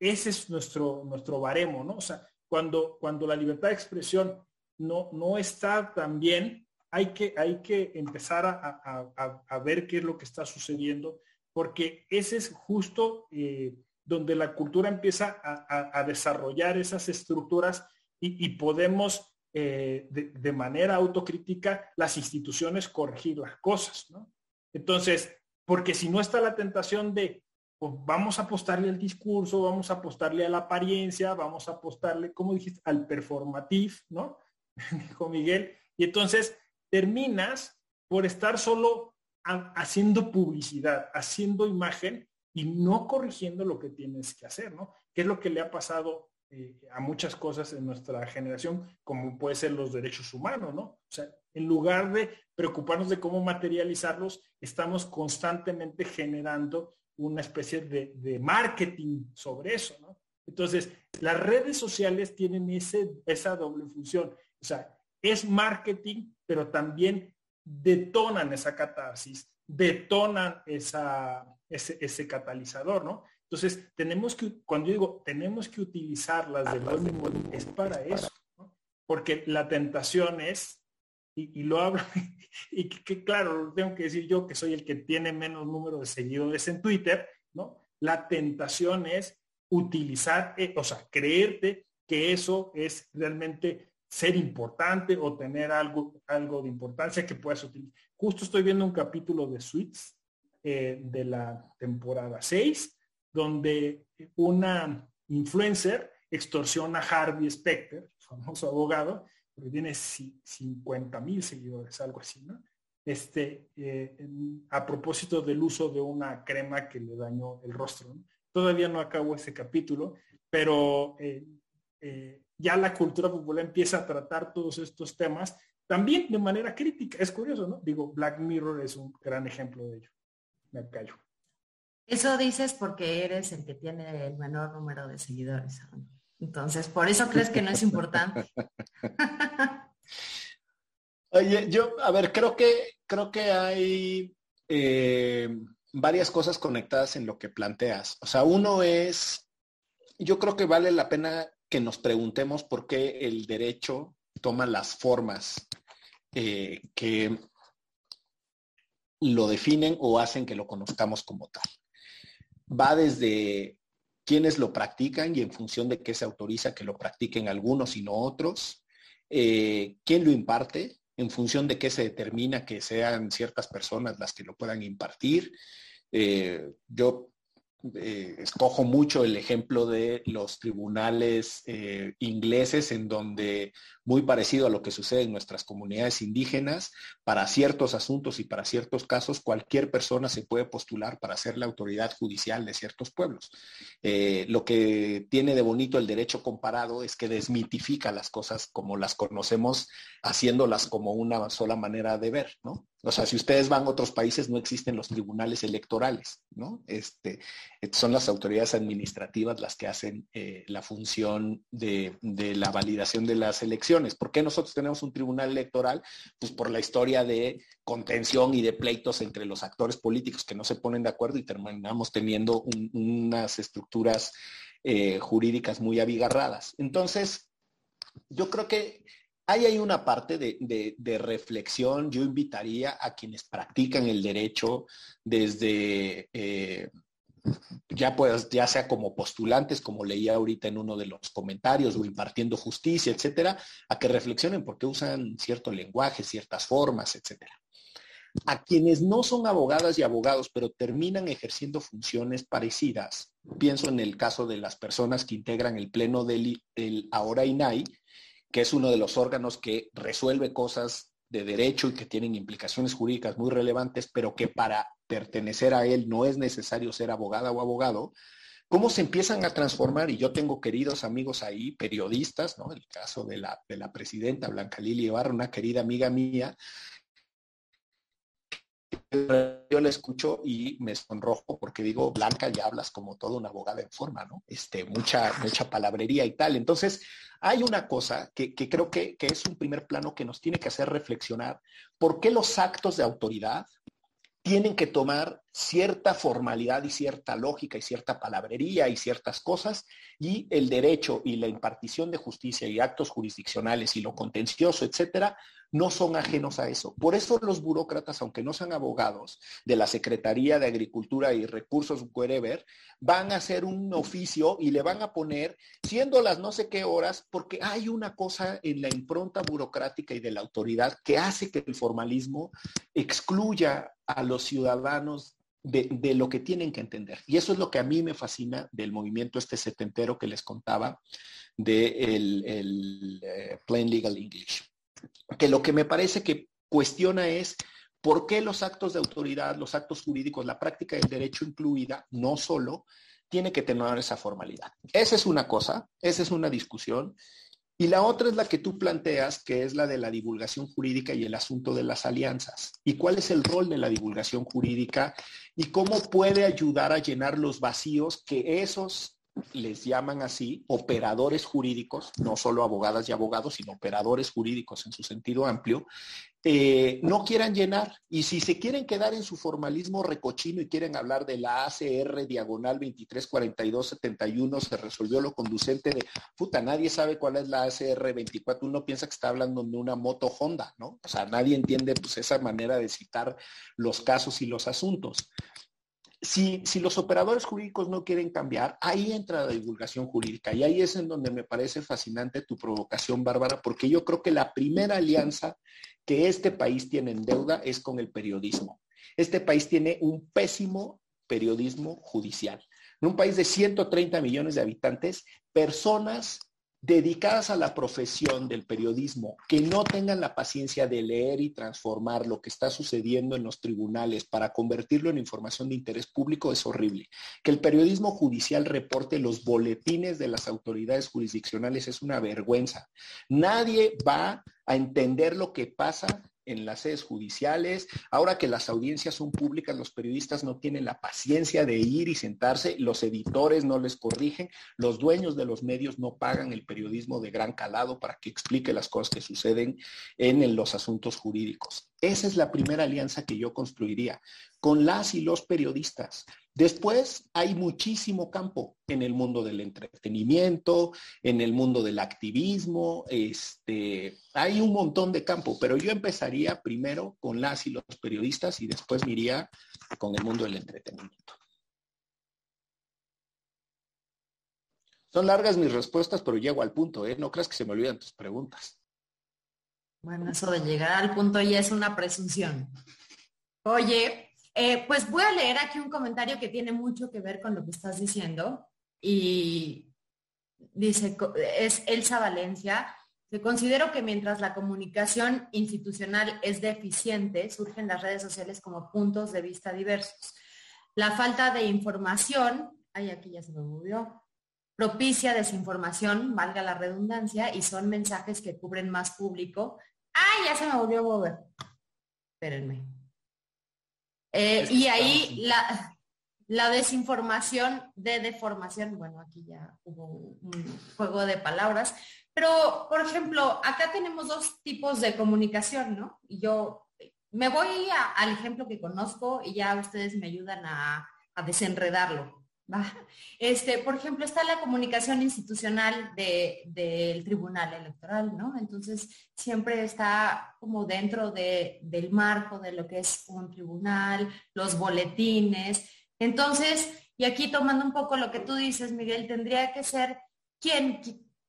ese es nuestro, nuestro baremo, ¿no? O sea, cuando, cuando la libertad de expresión no, no está tan bien, hay que, hay que empezar a, ver qué es lo que está sucediendo, porque ese es justo eh, donde la cultura empieza a, desarrollar esas estructuras y, podemos eh, de, manera autocrítica las instituciones corregir las cosas, ¿no? Entonces, porque si no está la tentación de, pues, vamos a apostarle al discurso, vamos a apostarle a la apariencia, vamos a apostarle, como dijiste, al performative, ¿no? Dijo Miguel. Y entonces terminas por estar solo haciendo publicidad, haciendo imagen y no corrigiendo lo que tienes que hacer, ¿no? ¿Qué es lo que le ha pasado eh, a muchas cosas en nuestra generación, como puede ser los derechos humanos, ¿no? O sea, en lugar de preocuparnos de cómo materializarlos, estamos constantemente generando una especie de, de marketing sobre eso, ¿no? Entonces, las redes sociales tienen ese, esa doble función. O sea, es marketing, pero también detonan esa catarsis, detonan esa, ese, catalizador, ¿no? Entonces, tenemos que, cuando yo digo, tenemos que utilizarlas de buen modo, es para eso. Porque la tentación es, y, lo hablo, y que, claro, tengo que decir yo que soy el que tiene menos número de seguidores en Twitter, ¿no? La tentación es utilizar, eh, o sea, creerte que eso es realmente ser importante o tener algo, algo de importancia que puedas utilizar. Justo estoy viendo un capítulo de Suits eh, de la temporada 6, donde una influencer extorsiona a Harvey Specter, famoso abogado, porque tiene 50 mil seguidores, algo así, ¿no? Este, eh, a propósito del uso de una crema que le dañó el rostro. Todavía no acabo ese capítulo, pero eh, eh, ya la cultura popular empieza a tratar todos estos temas también de manera crítica. Es curioso, ¿no? Digo, Black Mirror es un gran ejemplo de ello. Me callo. Eso dices porque eres el que tiene el menor número de seguidores. Entonces, por eso crees que no es importante. Oye, yo, a ver, creo que, creo que hay eh, varias cosas conectadas en lo que planteas. O sea, uno es, yo creo que vale la pena que nos preguntemos por qué el derecho toma las formas eh, que lo definen o hacen que lo conozcamos como tal. Va desde quienes lo practican y en función de qué se autoriza que lo practiquen algunos y no otros, eh, quién lo imparte, en función de qué se determina que sean ciertas personas las que lo puedan impartir. Eh, yo eh, escojo mucho el ejemplo de los tribunales eh, ingleses, en donde, muy parecido a lo que sucede en nuestras comunidades indígenas, para ciertos asuntos y para ciertos casos, cualquier persona se puede postular para ser la autoridad judicial de ciertos pueblos. Eh, lo que tiene de bonito el derecho comparado es que desmitifica las cosas como las conocemos, haciéndolas como una sola manera de ver, ¿no? O sea, si ustedes van a otros países, no existen los tribunales electorales, ¿no? Este, son las autoridades administrativas las que hacen eh, la función de, la validación de las elecciones. ¿Por qué nosotros tenemos un tribunal electoral? Pues por la historia de contención y de pleitos entre los actores políticos que no se ponen de acuerdo y terminamos teniendo unas estructuras eh, jurídicas muy abigarradas. Entonces, yo creo que Ahí hay una parte de, reflexión. Yo invitaría a quienes practican el derecho desde, eh, ya, pues, ya sea como postulantes, como leía ahorita en uno de los comentarios, o impartiendo justicia, etcétera, a que reflexionen por qué usan cierto lenguaje, ciertas formas, etcétera. A quienes no son abogadas y abogados, pero terminan ejerciendo funciones parecidas, pienso en el caso de las personas que integran el pleno del, ahora INAI, que es uno de los órganos que resuelve cosas de derecho y que tienen implicaciones jurídicas muy relevantes, pero que para pertenecer a él no es necesario ser abogada o abogado, cómo se empiezan a transformar, y yo tengo queridos amigos ahí, periodistas, ¿no? El caso de la, de la presidenta Blanca Lili Ibarra, una querida amiga mía, yo le escucho y me sonrojo porque digo, Blanca, ya hablas como toda una abogada en forma, ¿no? Este, mucha, mucha palabrería y tal. Entonces, hay una cosa que, creo que, que, es un primer plano que nos tiene que hacer reflexionar. ¿Por qué los actos de autoridad tienen que tomar cierta formalidad y cierta lógica y cierta palabrería y ciertas cosas y el derecho y la impartición de justicia y actos jurisdiccionales y lo contencioso, etcétera, no son ajenos a eso. Por eso los burócratas, aunque no sean abogados de la Secretaría de Agricultura y Recursos, wherever, van a hacer un oficio y le van a poner, siendo las no sé qué horas, porque hay una cosa en la impronta burocrática y de la autoridad que hace que el formalismo excluya a los ciudadanos de, lo que tienen que entender. Y eso es lo que a mí me fascina del movimiento este setentero que les contaba del de el, eh, Plain Legal English. Que lo que me parece que cuestiona es por qué los actos de autoridad, los actos jurídicos, la práctica del derecho incluida, no solo, tiene que tener esa formalidad. Esa es una cosa, esa es una discusión. Y la otra es la que tú planteas, que es la de la divulgación jurídica y el asunto de las alianzas. ¿Y cuál es el rol de la divulgación jurídica y cómo puede ayudar a llenar los vacíos que esos les llaman así operadores jurídicos, no solo abogadas y abogados, sino operadores jurídicos en su sentido amplio, eh, no quieran llenar. Y si se quieren quedar en su formalismo recochino y quieren hablar de la ACR diagonal 234271, se resolvió lo conducente de, puta, nadie sabe cuál es la ACR 24, uno piensa que está hablando de una moto Honda, ¿no? O sea, nadie entiende pues esa manera de citar los casos y los asuntos. Si, los operadores jurídicos no quieren cambiar, ahí entra la divulgación jurídica y ahí es en donde me parece fascinante tu provocación, Bárbara, porque yo creo que la primera alianza que este país tiene en deuda es con el periodismo. Este país tiene un pésimo periodismo judicial. En un país de 130 millones de habitantes, personas dedicadas a la profesión del periodismo, que no tengan la paciencia de leer y transformar lo que está sucediendo en los tribunales para convertirlo en información de interés público es horrible. Que el periodismo judicial reporte los boletines de las autoridades jurisdiccionales es una vergüenza. Nadie va a entender lo que pasa en las sedes judiciales. Ahora que las audiencias son públicas, los periodistas no tienen la paciencia de ir y sentarse, los editores no les corrigen, los dueños de los medios no pagan el periodismo de gran calado para que explique las cosas que suceden en los asuntos jurídicos. Esa es la primera alianza que yo construiría con las y los periodistas. Después hay muchísimo campo en el mundo del entretenimiento, en el mundo del activismo, este, hay un montón de campo, pero yo empezaría primero con las y los periodistas y después me iría con el mundo del entretenimiento. Son largas mis respuestas, pero llego al punto, ¿eh? No creas que se me olvidan tus preguntas. Bueno, eso de llegar al punto ya es una presunción. Oye, eh, pues voy a leer aquí un comentario que tiene mucho que ver con lo que estás diciendo y dice, es Elsa Valencia, considero que mientras la comunicación institucional es deficiente, surgen las redes sociales como puntos de vista diversos. La falta de información, ay, aquí ya se me movió, propicia desinformación, valga la redundancia, y son mensajes que cubren más público. Ay, ya se me volvió a mover. Espérenme. Eh, y ahí la, la, desinformación de deformación, bueno, aquí ya hubo un juego de palabras, pero por ejemplo, acá tenemos dos tipos de comunicación, ¿no? Y yo me voy al ejemplo que conozco y ya ustedes me ayudan a, a desenredarlo. Este, por ejemplo, está la comunicación institucional del Tribunal Electoral, ¿no? Entonces, siempre está como dentro del marco de lo que es un tribunal, los boletines. Entonces, y aquí tomando un poco lo que tú dices, Miguel, tendría que ser quien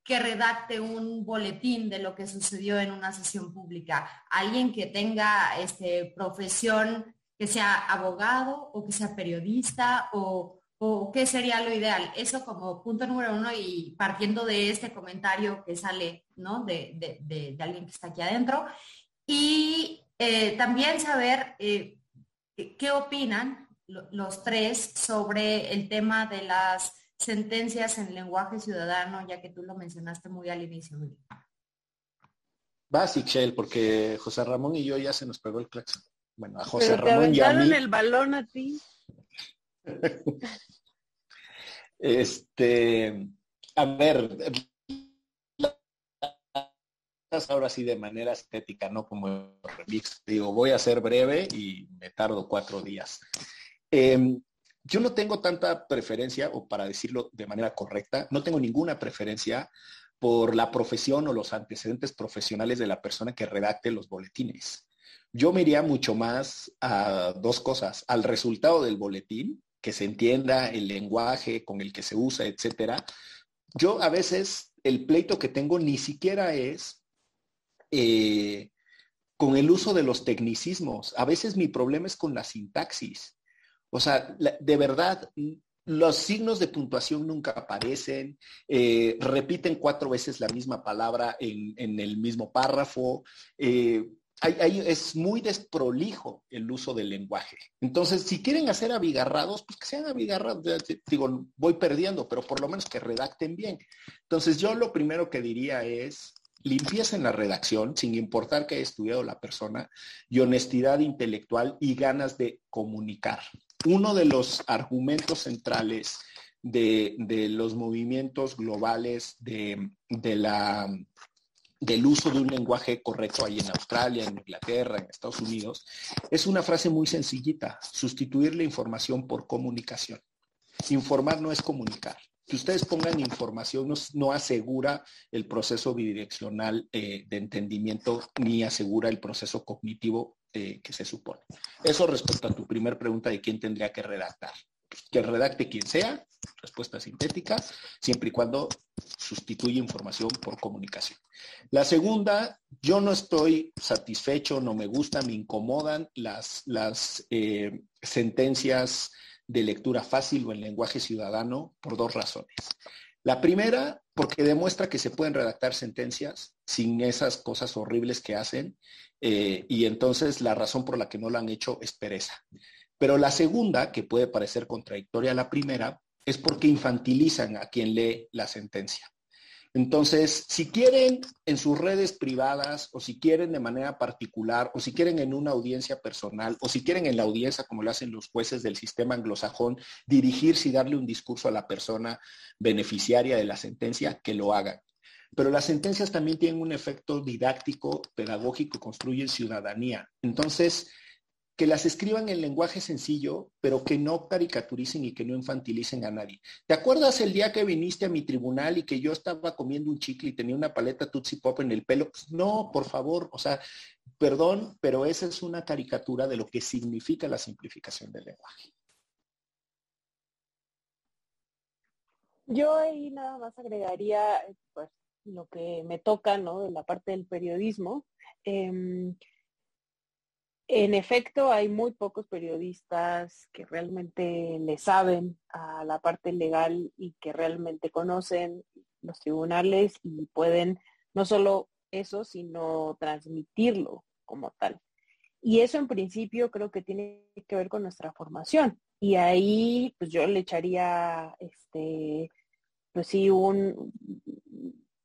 que redacte un boletín de lo que sucedió en una sesión pública, alguien que tenga este, profesión, que sea abogado o que sea periodista o ¿O qué sería lo ideal? Eso como punto número uno y partiendo de este comentario que sale, ¿no? De, alguien que está aquí adentro. Y eh, también saber eh, qué opinan los tres sobre el tema de las sentencias en lenguaje ciudadano, ya que tú lo mencionaste muy al inicio. Vas, Shell, porque José Ramón y yo ya se nos pegó el claxon. Bueno, a José Ramón y a mí. el balón a ti. Este, a ver, ahora sí de manera estética, no como. Digo, voy a ser breve y me tardo cuatro días. Em, yo no tengo tanta preferencia, o para decirlo de manera correcta, no tengo ninguna preferencia por la profesión o los antecedentes profesionales de la persona que redacte los boletines. Yo me iría mucho más a dos cosas, al resultado del boletín, que se entienda el lenguaje con el que se usa, etcétera. Yo a veces el pleito que tengo ni siquiera es eh, con el uso de los tecnicismos. A veces mi problema es con la sintaxis. O sea, de verdad, los signos de puntuación nunca aparecen, eh, repiten cuatro veces la misma palabra en, el mismo párrafo. Eh, es muy desprolijo el uso del lenguaje. Entonces, si quieren hacer abigarrados, pues que sean abigarrados. Digo, voy perdiendo, pero por lo menos que redacten bien. Entonces, yo lo primero que diría es limpieza en la redacción, sin importar que haya estudiado la persona, y honestidad intelectual y ganas de comunicar. Uno de los argumentos centrales de, los movimientos globales de, de la del uso de un lenguaje correcto ahí en Australia, en Inglaterra, en Estados Unidos, es una frase muy sencillita, sustituir la información por comunicación. Informar no es comunicar. Que ustedes pongan información no, asegura el proceso bidireccional eh, de entendimiento ni asegura el proceso cognitivo eh, que se supone. Eso respecto a tu primer pregunta de quién tendría que redactar que redacte quien sea, respuesta sintética, siempre y cuando sustituye información por comunicación. La segunda, yo no estoy satisfecho, no me gusta, me incomodan las, las eh, sentencias de lectura fácil o en lenguaje ciudadano por dos razones. La primera, porque demuestra que se pueden redactar sentencias sin esas cosas horribles que hacen eh, y entonces la razón por la que no lo han hecho es pereza. Pero la segunda, que puede parecer contradictoria a la primera, es porque infantilizan a quien lee la sentencia. Entonces, si quieren en sus redes privadas o si quieren de manera particular o si quieren en una audiencia personal o si quieren en la audiencia como lo hacen los jueces del sistema anglosajón, dirigirse y darle un discurso a la persona beneficiaria de la sentencia, que lo hagan. Pero las sentencias también tienen un efecto didáctico, pedagógico, construyen ciudadanía. Entonces, que las escriban en lenguaje sencillo, pero que no caricaturicen y que no infantilicen a nadie. ¿Te acuerdas el día que viniste a mi tribunal y que yo estaba comiendo un chicle y tenía una paleta Tootsie Pop en el pelo? Pues no, por favor, o sea, perdón, pero esa es una caricatura de lo que significa la simplificación del lenguaje. Yo ahí nada más agregaría pues, lo que me toca, ¿no? De la parte del periodismo. Em, en efecto, hay muy pocos periodistas que realmente le saben a la parte legal y que realmente conocen los tribunales y pueden no solo eso, sino transmitirlo como tal. Y eso en principio creo que tiene que ver con nuestra formación. Y ahí pues yo le echaría este pues sí un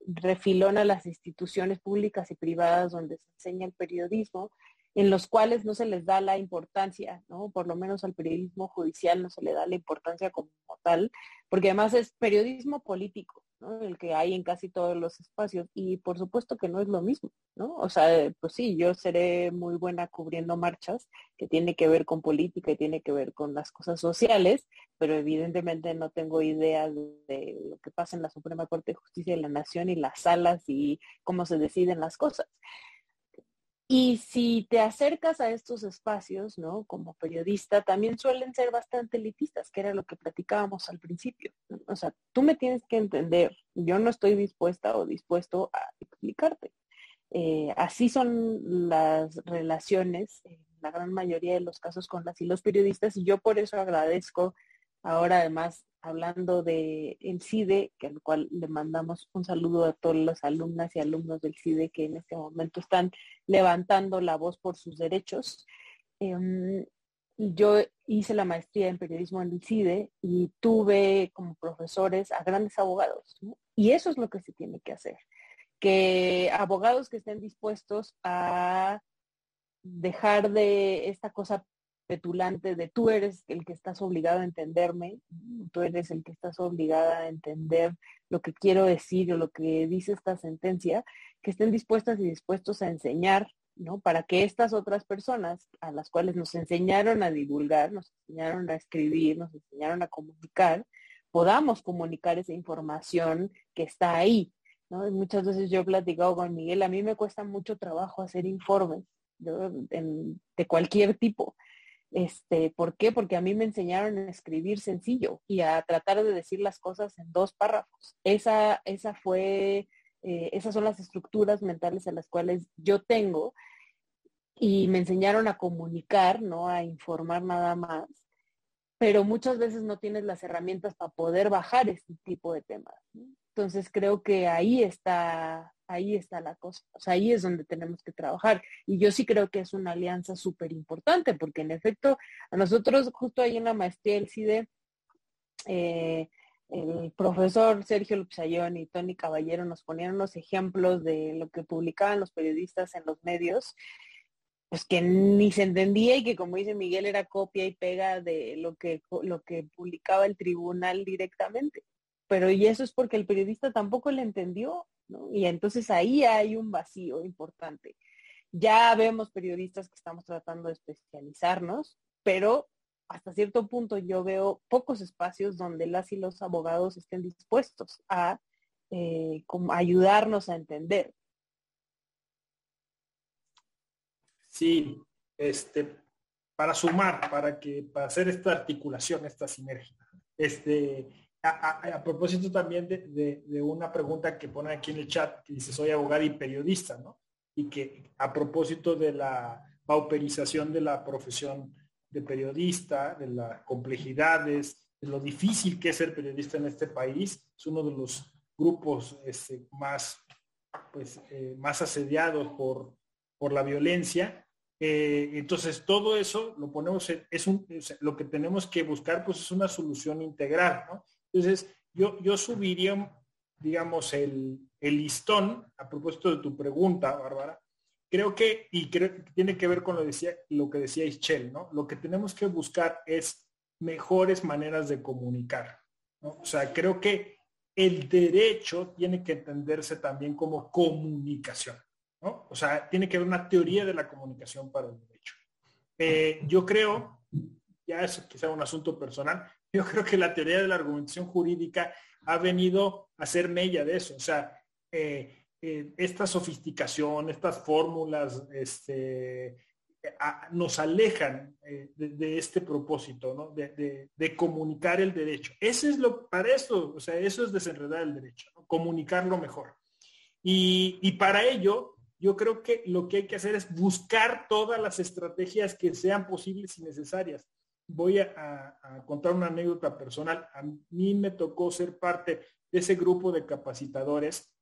refilón a las instituciones públicas y privadas donde se enseña el periodismo, en los cuales no se les da la importancia, ¿no? Por lo menos al periodismo judicial no se le da la importancia como tal, porque además es periodismo político, ¿no? El que hay en casi todos los espacios y por supuesto que no es lo mismo, ¿no? O sea, pues sí, yo seré muy buena cubriendo marchas que tiene que ver con política y tiene que ver con las cosas sociales, pero evidentemente no tengo idea de lo que pasa en la Suprema Corte de Justicia de la Nación y las salas y cómo se deciden las cosas. Y si te acercas a estos espacios, ¿no? Como periodista, también suelen ser bastante elitistas, que era lo que platicábamos al principio. O sea, tú me tienes que entender, yo no estoy dispuesta o dispuesto a explicarte. Eh, así son las relaciones, en la gran mayoría de los casos con las y los periodistas, y yo por eso agradezco ahora además hablando de CIDE, que al cual le mandamos un saludo a todas las alumnas y alumnos del CIDE que en este momento están levantando la voz por sus derechos. Em, yo hice la maestría en periodismo en el CIDE y tuve como profesores a grandes abogados. Y eso es lo que se tiene que hacer. Que abogados que estén dispuestos a dejar de esta cosa petulante de tú eres el que estás obligado a entenderme, tú eres el que estás obligada a entender lo que quiero decir o lo que dice esta sentencia, que estén dispuestas y dispuestos a enseñar, ¿no? Para que estas otras personas a las cuales nos enseñaron a divulgar, nos enseñaron a escribir, nos enseñaron a comunicar, podamos comunicar esa información que está ahí, ¿no? muchas veces yo he platicado con Miguel, a mí me cuesta mucho trabajo hacer informes de cualquier tipo este, ¿Por qué? Porque a mí me enseñaron a escribir sencillo y a tratar de decir las cosas en dos párrafos. Esa, esa fue, eh, esas son las estructuras mentales a las cuales yo tengo y me enseñaron a comunicar, no a informar nada más, pero muchas veces no tienes las herramientas para poder bajar este tipo de temas. Entonces creo que ahí está ahí está la cosa. O sea, ahí es donde tenemos que trabajar. Y yo sí creo que es una alianza súper importante, porque en efecto, a nosotros justo ahí en la maestría del CIDE, eh, el profesor Sergio Lupsayón y Tony Caballero nos ponían unos ejemplos de lo que publicaban los periodistas en los medios, pues que ni se entendía y que como dice Miguel era copia y pega de lo que, lo que publicaba el tribunal directamente. Pero y eso es porque el periodista tampoco le entendió y entonces ahí hay un vacío importante. Ya vemos periodistas que estamos tratando de especializarnos, pero hasta cierto punto yo veo pocos espacios donde las y los abogados estén dispuestos a eh, ayudarnos a entender. Sí, este, para sumar, para que, para hacer esta articulación, esta sinergia. Este, a, propósito también de, una pregunta que pone aquí en el chat, que dice, soy abogado y periodista, ¿no? Y que a propósito de la pauperización de la profesión de periodista, de las complejidades, de lo difícil que es ser periodista en este país, es uno de los grupos este, más, pues, eh, más asediados por, por la violencia. Eh, entonces, todo eso lo ponemos, es un, lo que tenemos que buscar, pues es una solución integral, Entonces, yo, yo subiría, digamos, el, el listón, a propósito de tu pregunta, Bárbara, creo que, y creo que tiene que ver con lo, decía, lo que decía Ischel, ¿no? Lo que tenemos que buscar es mejores maneras de comunicar. O sea, creo que el derecho tiene que entenderse también como comunicación. ¿no? O sea, tiene que haber una teoría de la comunicación para el derecho. Eh, yo creo, ya es quizá un asunto personal, yo creo que la teoría de la argumentación jurídica ha venido a ser mella de eso. O sea, eh, eh, esta sofisticación, estas fórmulas, este, nos alejan eh, de, este propósito, ¿no? De, comunicar el derecho. Eso es lo, para eso, o sea, eso es desenredar el derecho, comunicarlo mejor. Y, para ello, yo creo que lo que hay que hacer es buscar todas las estrategias que sean posibles y necesarias. Voy a, contar una anécdota personal. A mí me tocó ser parte de ese grupo de capacitadores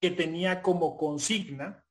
que tenía como consigna,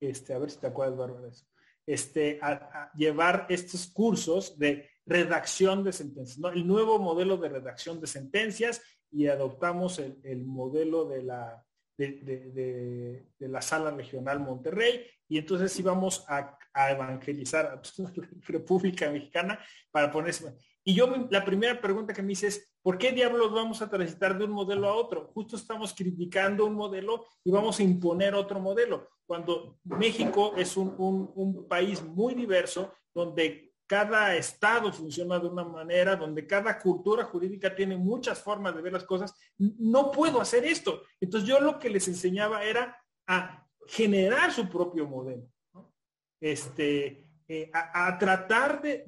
este, a ver si te acuerdas, Bárbara, eso, este, a, llevar estos cursos de redacción de sentencias, ¿no? el nuevo modelo de redacción de sentencias y adoptamos el, modelo de la, de, la sala regional Monterrey y entonces íbamos a, a evangelizar a la República Mexicana para ponerse y yo la primera pregunta que me hice es, ¿por qué diablos vamos a transitar de un modelo a otro? Justo estamos criticando un modelo y vamos a imponer otro modelo, cuando México es un, país muy diverso, donde cada estado funciona de una manera, donde cada cultura jurídica tiene muchas formas de ver las cosas, no puedo hacer esto. Entonces yo lo que les enseñaba era a generar su propio modelo, este, eh, a, tratar de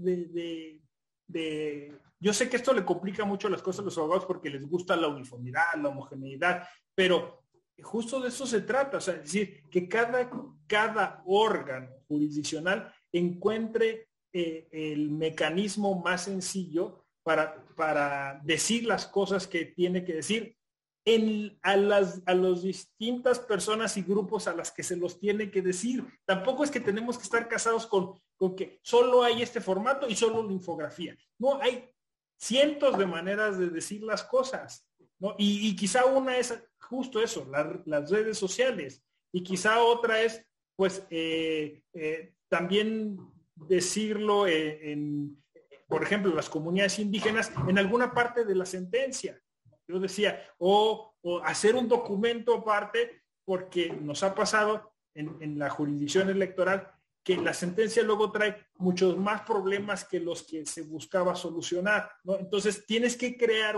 de, yo sé que esto le complica mucho las cosas a los abogados porque les gusta la uniformidad, la homogeneidad, pero justo de eso se trata, o sea, es decir, que cada, cada órgano jurisdiccional encuentre eh, el mecanismo más sencillo para, para decir las cosas que tiene que decir en, a las a las distintas personas y grupos a las que se los tiene que decir. Tampoco es que tenemos que estar casados con, con que solo hay este formato y solo la infografía. No, hay cientos de maneras de decir las cosas. ¿no? Y, quizá una es justo eso, las redes sociales. Y quizá otra es, pues, eh, eh, también decirlo en, por ejemplo, las comunidades indígenas en alguna parte de la sentencia. Yo decía, o, hacer un documento aparte, porque nos ha pasado en, la jurisdicción electoral que la sentencia luego trae muchos más problemas que los que se buscaba solucionar. Entonces tienes que crear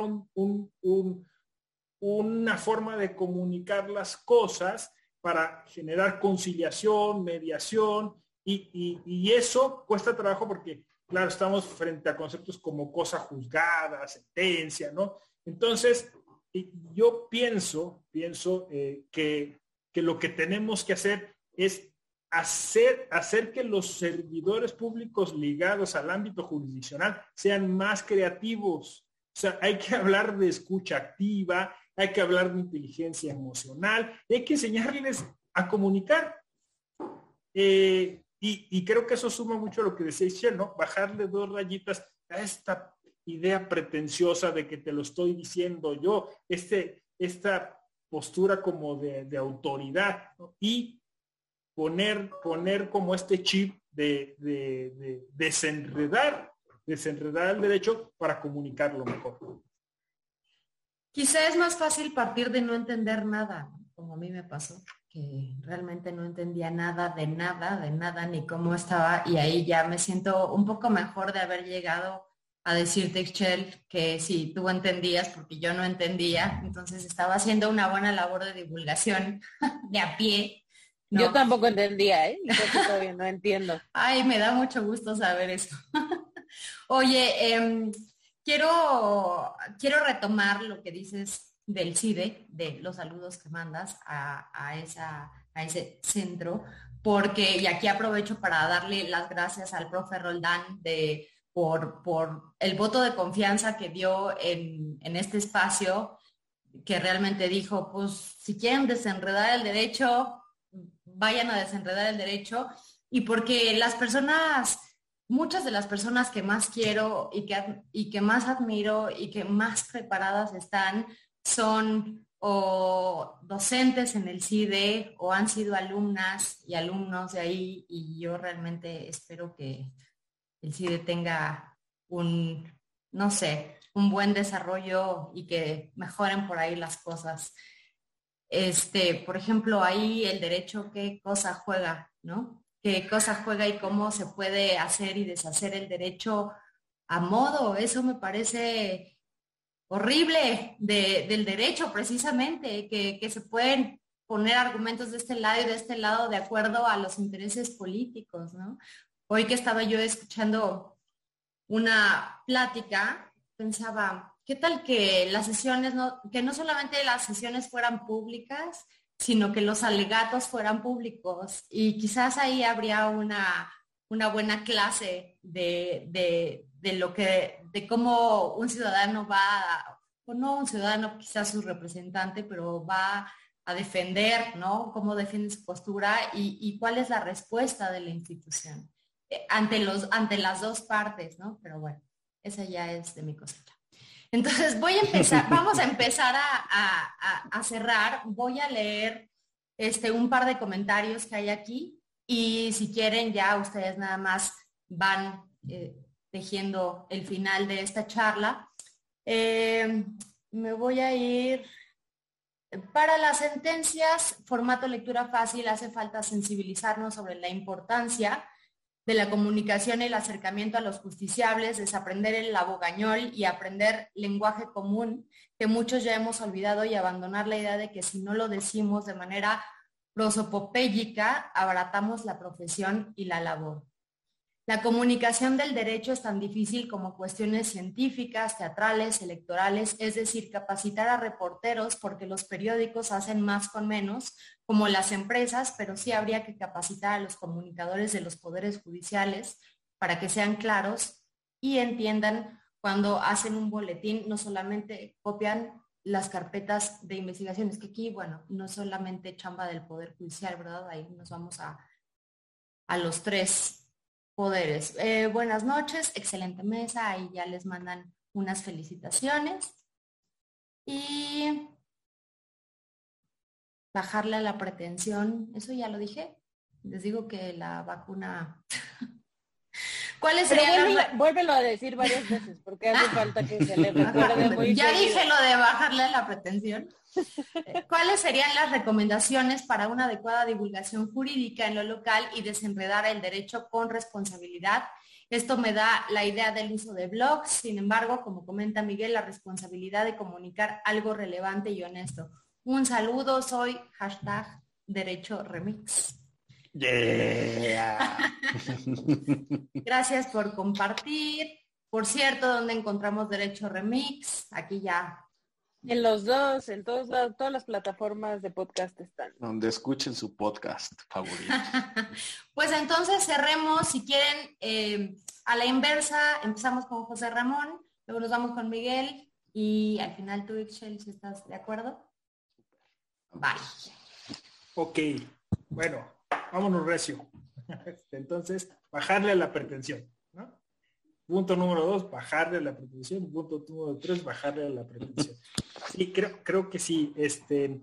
una forma de comunicar las cosas para generar conciliación, mediación, y, y, eso cuesta trabajo porque, claro, estamos frente a conceptos como cosa juzgada, sentencia, ¿no? Entonces, yo pienso, pienso eh, que, lo que tenemos que hacer es hacer, hacer que los servidores públicos ligados al ámbito jurisdiccional sean más creativos. O sea, hay que hablar de escucha activa, hay que hablar de inteligencia emocional, hay que enseñarles a comunicar. Eh, y, creo que eso suma mucho a lo que decía Shell, ¿no? Bajarle dos rayitas a esta idea pretenciosa de que te lo estoy diciendo yo, este, esta postura como de, autoridad y poner, poner como este chip de, de, desenredar, desenredar el derecho para comunicarlo mejor. Quizá es más fácil partir de no entender nada, como a mí me pasó, que realmente no entendía nada de nada, de nada, ni cómo estaba, y ahí ya me siento un poco mejor de haber llegado a decirte, Excel, que si tú entendías, porque yo no entendía, entonces estaba haciendo una buena labor de divulgación de a pie. Yo tampoco entendía, ¿eh? Yo todavía no entiendo. Ay, me da mucho gusto saber eso. Oye, em, quiero, quiero retomar lo que dices del CIDE, de los saludos que mandas a, esa, a ese centro, porque, y aquí aprovecho para darle las gracias al profe Roldán de por, por el voto de confianza que dio en, este espacio que realmente dijo, pues si quieren desenredar el derecho, vayan a desenredar el derecho. Y porque las personas, muchas de las personas que más quiero y que, y que más admiro y que más preparadas están, son o docentes en el CIDE o han sido alumnas y alumnos de ahí y yo realmente espero que el CIDE tenga un, no sé, un buen desarrollo y que mejoren por ahí las cosas. Este, por ejemplo, ahí el derecho, qué cosa juega, ¿no? Qué cosa juega y cómo se puede hacer y deshacer el derecho a modo. Eso me parece horrible del derecho, precisamente, que, se pueden poner argumentos de este lado y de este lado de acuerdo a los intereses políticos, ¿no? Hoy que estaba yo escuchando una plática, pensaba, ¿qué tal que las sesiones, no, que no solamente las sesiones fueran públicas, sino que los alegatos fueran públicos? Y quizás ahí habría una, una buena clase de, de, de, lo que, de cómo un ciudadano va, o no un ciudadano, quizás su representante, pero va a defender, ¿no? Cómo defiende su postura y, y cuál es la respuesta de la institución. Eh, ante, los, ante las dos partes, ¿no? Pero bueno, esa ya es de mi cosecha. Entonces voy a empezar, vamos a empezar a, cerrar. Voy a leer este, un par de comentarios que hay aquí y si quieren ya ustedes nada más van eh, tejiendo el final de esta charla. Eh, me voy a ir para las sentencias, formato lectura fácil, hace falta sensibilizarnos sobre la importancia de la comunicación y el acercamiento a los justiciables, desaprender el abogañol y aprender lenguaje común, que muchos ya hemos olvidado y abandonar la idea de que si no lo decimos de manera prosopopéyica, abaratamos la profesión y la labor. La comunicación del derecho es tan difícil como cuestiones científicas, teatrales, electorales, es decir, capacitar a reporteros porque los periódicos hacen más con menos, como las empresas, pero sí habría que capacitar a los comunicadores de los poderes judiciales para que sean claros y entiendan cuando hacen un boletín, no solamente copian las carpetas de investigaciones, que aquí, bueno, no solamente chamba del Poder Judicial, ¿verdad? Ahí nos vamos a, a los tres poderes. Eh, buenas noches, excelente mesa, ahí ya les mandan unas felicitaciones. Y bajarle a la pretensión, eso ya lo dije. Les digo que la vacuna... ¿Cuáles serían vuélvelo, a decir varias veces, porque hace falta que se le recuerde muy Ya dije lo de bajarle la pretensión. ¿Cuáles serían las recomendaciones para una adecuada divulgación jurídica en lo local y desenredar el derecho con responsabilidad? Esto me da la idea del uso de blogs, sin embargo, como comenta Miguel, la responsabilidad de comunicar algo relevante y honesto. Un saludo, soy hashtag Derecho Remix. Gracias por compartir. Por cierto, ¿dónde encontramos Derecho Remix? Aquí ya en los dos, en todos todas las plataformas de podcast están. Donde escuchen su podcast favorito. pues entonces cerremos, si quieren, eh, a la inversa, empezamos con José Ramón, luego nos vamos con Miguel y al final tú, Excel, si estás de acuerdo. Vale. Ok, bueno, vámonos recio. Entonces, bajarle a la pretensión. Punto número dos, bajarle la pretensión. Punto número tres, bajarle la pretensión. Sí, creo, creo que sí. Este,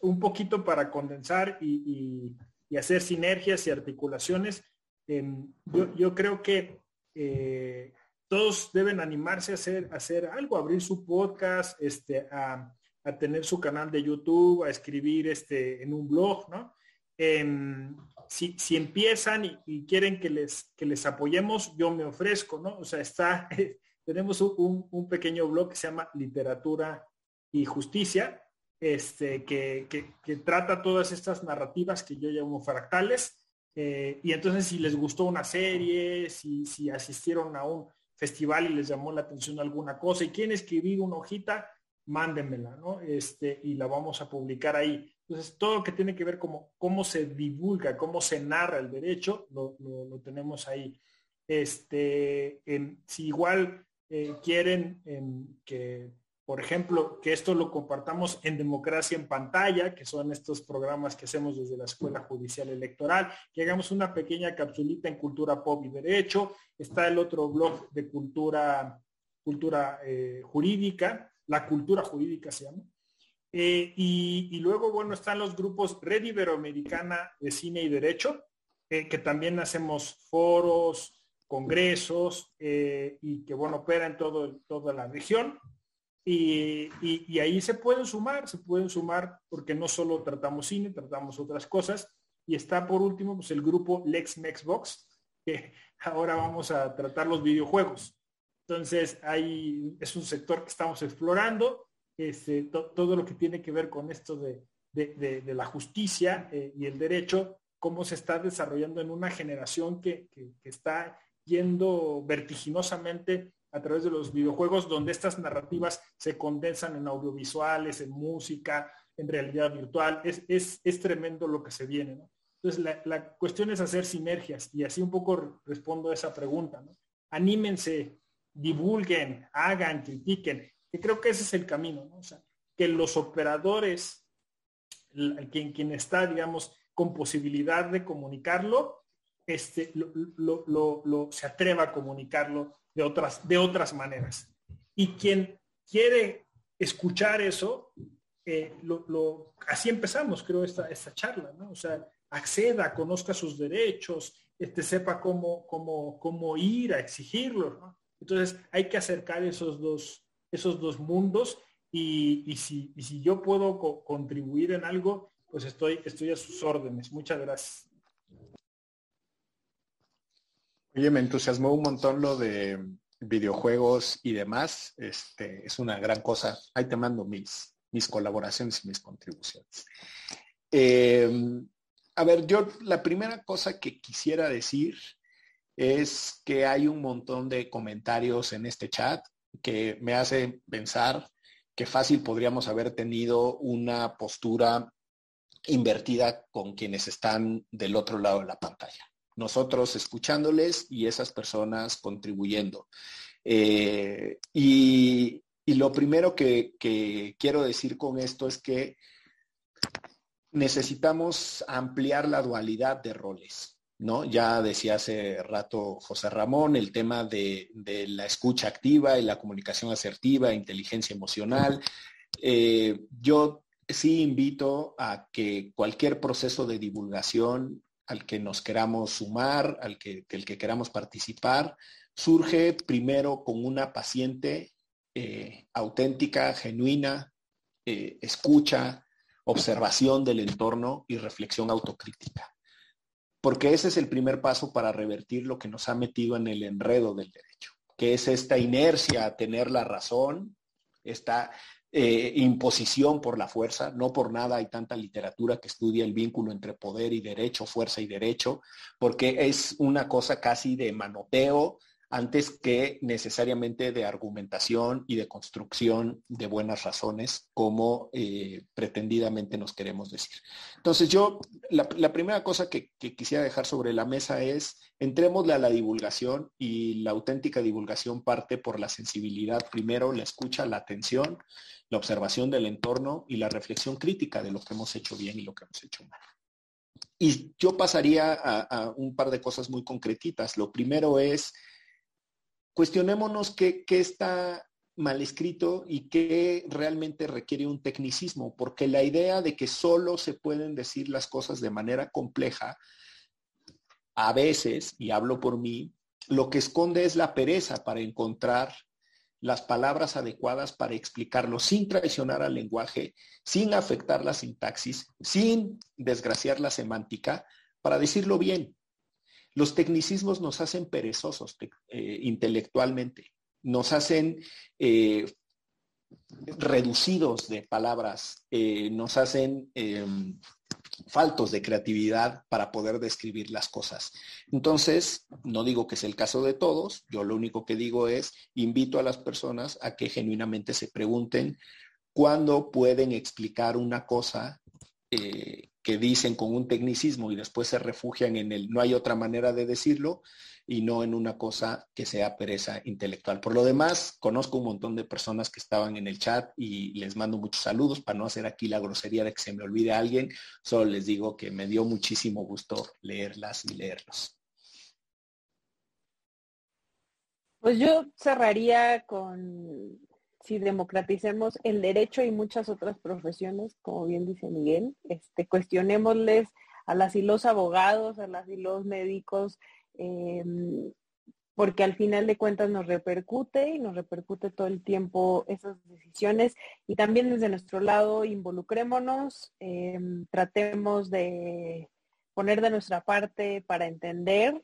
un poquito para condensar y, hacer sinergias y articulaciones. Em, yo, creo que eh, todos deben animarse a hacer, hacer algo, abrir su podcast, este, a, tener su canal de YouTube, a escribir este, en un blog, ¿no? Em, si, si, empiezan y, quieren que les, que les apoyemos, yo me ofrezco, ¿no? O sea, está, tenemos un, pequeño blog que se llama Literatura y Justicia, este, que, que, trata todas estas narrativas que yo llamo fractales. Eh, y entonces si les gustó una serie, si, si asistieron a un festival y les llamó la atención alguna cosa y quieren escribir una hojita, mándenmela, ¿no? Este, y la vamos a publicar ahí. Entonces, todo lo que tiene que ver como cómo se divulga, cómo se narra el derecho, lo, tenemos ahí. Este, si igual eh, quieren que por ejemplo, que esto lo compartamos en Democracia en Pantalla, que son estos programas que hacemos desde la Escuela Judicial Electoral, que hagamos una pequeña capsulita en cultura pop y derecho. Está el otro blog de cultura, cultura eh, jurídica, la cultura jurídica se llama. Eh, y, luego, bueno, están los grupos Red Iberoamericana de Cine y Derecho, eh, que también hacemos foros, congresos y que, bueno, opera en todo, toda la región. Y, ahí se pueden sumar, se pueden sumar porque no solo tratamos cine, tratamos otras cosas. Y está por último pues, el grupo Lex Mexbox, que ahora vamos a tratar los videojuegos. Entonces, ahí es un sector que estamos explorando, este, todo lo que tiene que ver con esto de, la justicia eh, y el derecho, cómo se está desarrollando en una generación que, que está yendo vertiginosamente a través de los videojuegos, donde estas narrativas se condensan en audiovisuales, en música, en realidad virtual. Es, es, tremendo lo que se viene. Entonces, la, cuestión es hacer sinergias y así un poco respondo a esa pregunta. Anímense, divulguen, hagan, critiquen, que creo que ese es el camino. O sea, que los operadores, quien, quien está, digamos, con posibilidad de comunicarlo, este, lo, se atreva a comunicarlo de otras, de otras maneras. Y quien quiere escuchar eso, eh, lo, así empezamos, creo, esta, esta charla, ¿no? O sea, acceda, conozca sus derechos, este, sepa cómo, cómo, cómo ir a exigirlos, ¿no? Entonces hay que acercar esos dos, esos dos mundos y, y, si, y si yo puedo contribuir en algo, pues estoy, estoy a sus órdenes. Muchas gracias. Oye, me entusiasmó un montón lo de videojuegos y demás. Este, es una gran cosa. Ahí te mando mis, mis colaboraciones y mis contribuciones. Em, a ver, yo la primera cosa que quisiera decir es que hay un montón de comentarios en este chat que me hace pensar que fácil podríamos haber tenido una postura invertida con quienes están del otro lado de la pantalla nosotros escuchándoles y esas personas contribuyendo. Eh, y, lo primero que, quiero decir con esto es que necesitamos ampliar la dualidad de roles. ¿No? Ya decía hace rato José Ramón el tema de, la escucha activa y la comunicación asertiva, inteligencia emocional. Eh, yo sí invito a que cualquier proceso de divulgación al que nos queramos sumar, al que, el que queramos participar, surge primero con una paciente eh, auténtica, genuina, eh, escucha, observación del entorno y reflexión autocrítica. Porque ese es el primer paso para revertir lo que nos ha metido en el enredo del derecho, que es esta inercia a tener la razón, esta eh, imposición por la fuerza, no por nada hay tanta literatura que estudia el vínculo entre poder y derecho, fuerza y derecho, porque es una cosa casi de manoteo antes que necesariamente de argumentación y de construcción de buenas razones, como eh, pretendidamente nos queremos decir. Entonces yo, la, primera cosa que, quisiera dejar sobre la mesa es, entrémosle a la divulgación y la auténtica divulgación parte por la sensibilidad primero, la escucha, la atención, la observación del entorno y la reflexión crítica de lo que hemos hecho bien y lo que hemos hecho mal. Y yo pasaría a, un par de cosas muy concretitas. Lo primero es, cuestionémonos qué, está mal escrito y qué realmente requiere un tecnicismo, porque la idea de que solo se pueden decir las cosas de manera compleja, a veces, y hablo por mí, lo que esconde es la pereza para encontrar las palabras adecuadas para explicarlo sin traicionar al lenguaje, sin afectar la sintaxis, sin desgraciar la semántica, para decirlo bien. Los tecnicismos nos hacen perezosos eh, intelectualmente, nos hacen eh, reducidos de palabras, eh, nos hacen em, faltos de creatividad para poder describir las cosas. Entonces, no digo que es el caso de todos, yo lo único que digo es, invito a las personas a que genuinamente se pregunten cuándo pueden explicar una cosa eh, que dicen con un tecnicismo y después se refugian en el no hay otra manera de decirlo y no en una cosa que sea pereza intelectual. Por lo demás, conozco un montón de personas que estaban en el chat y les mando muchos saludos para no hacer aquí la grosería de que se me olvide alguien. Solo les digo que me dio muchísimo gusto leerlas y leerlos. Pues yo cerraría con si democraticemos el derecho y muchas otras profesiones, como bien dice Miguel, este, cuestionémosles a las y los abogados, a las y los médicos, em, porque al final de cuentas nos repercute y nos repercute todo el tiempo esas decisiones. Y también desde nuestro lado, involucrémonos, em, tratemos de poner de nuestra parte para entender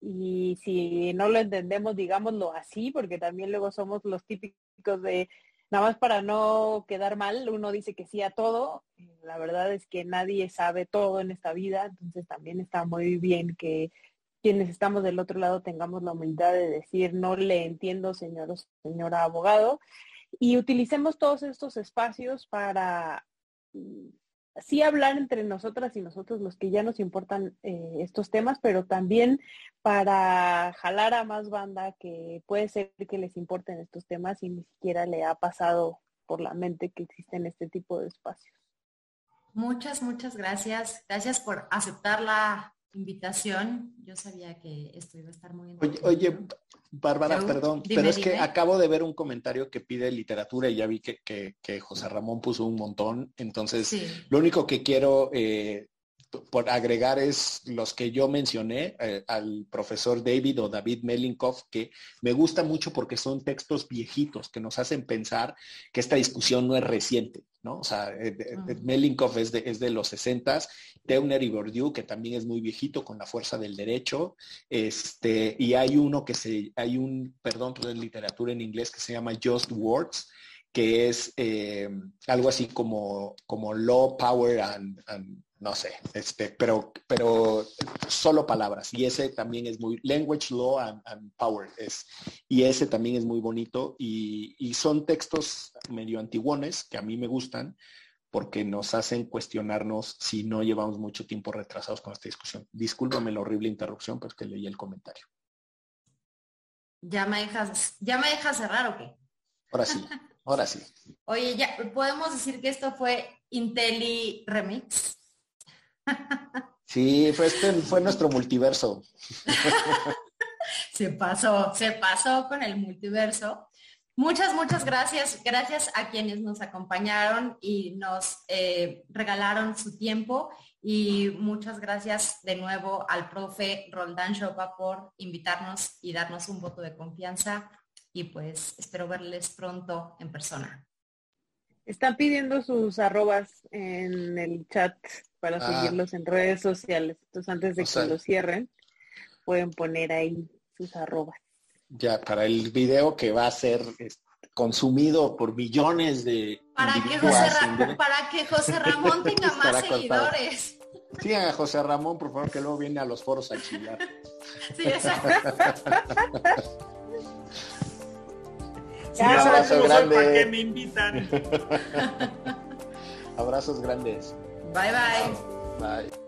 y si no lo entendemos, digámoslo así, porque también luego somos los típicos de, nada más para no quedar mal, uno dice que sí a todo. La verdad es que nadie sabe todo en esta vida, entonces también está muy bien que quienes estamos del otro lado tengamos la humildad de decir, no le entiendo, señor o señora abogado, y utilicemos todos estos espacios para sí hablar entre nosotras y nosotros los que ya nos importan eh, estos temas, pero también para jalar a más banda que puede ser que les importen estos temas y ni siquiera le ha pasado por la mente que existen este tipo de espacios. Muchas, muchas gracias. Gracias por aceptar la invitación. Yo sabía que esto iba a estar muy Oye, oye Bárbara, perdón, pero es que acabo de ver un comentario que pide literatura y ya vi que, que, José Ramón puso un montón. Entonces, lo único que quiero eh, por agregar es los que yo mencioné eh, al profesor David o David Melinkoff, que me gusta mucho porque son textos viejitos que nos hacen pensar que esta discusión no es reciente, ¿no? O sea, eh, Melinkoff es de, es de los 60 Teuner y Bourdieu, que también es muy viejito con la fuerza del derecho, este, y hay uno que se, hay un, perdón, pues literatura en inglés que se llama Just Words, que es eh, algo así como, como Law, Power and no sé, este, pero, pero solo palabras. Y ese también es muy, language, law and, power es. Y ese también es muy bonito. Y, son textos medio antiguones que a mí me gustan porque nos hacen cuestionarnos si no llevamos mucho tiempo retrasados con esta discusión. Discúlpame la horrible interrupción, pero es que leí el comentario. ¿Ya me dejas, ya me dejas cerrar o qué? Ahora sí, ahora sí. Oye, ya podemos decir que esto fue Intelli Remix. Sí, fue, este, fue nuestro multiverso. se pasó, se pasó con el multiverso. Muchas, muchas gracias. Gracias a quienes nos acompañaron y nos eh, regalaron su tiempo. Y muchas gracias de nuevo al profe Roldán Chopa por invitarnos y darnos un voto de confianza. Y pues espero verles pronto en persona. Están pidiendo sus arrobas en el chat para ah. seguirlos en redes sociales. Entonces, antes de que lo cierren, pueden poner ahí sus arrobas. Ya, para el video que va a ser este, consumido por millones de para que José, para que José Ramón tenga más seguidores. Sí, a José Ramón, por favor, que luego viene a los foros a chillar. Sí, exacto. sí, abrazo grande. ¿Para qué me invitan? Abrazos grandes. Bye bye. Bye.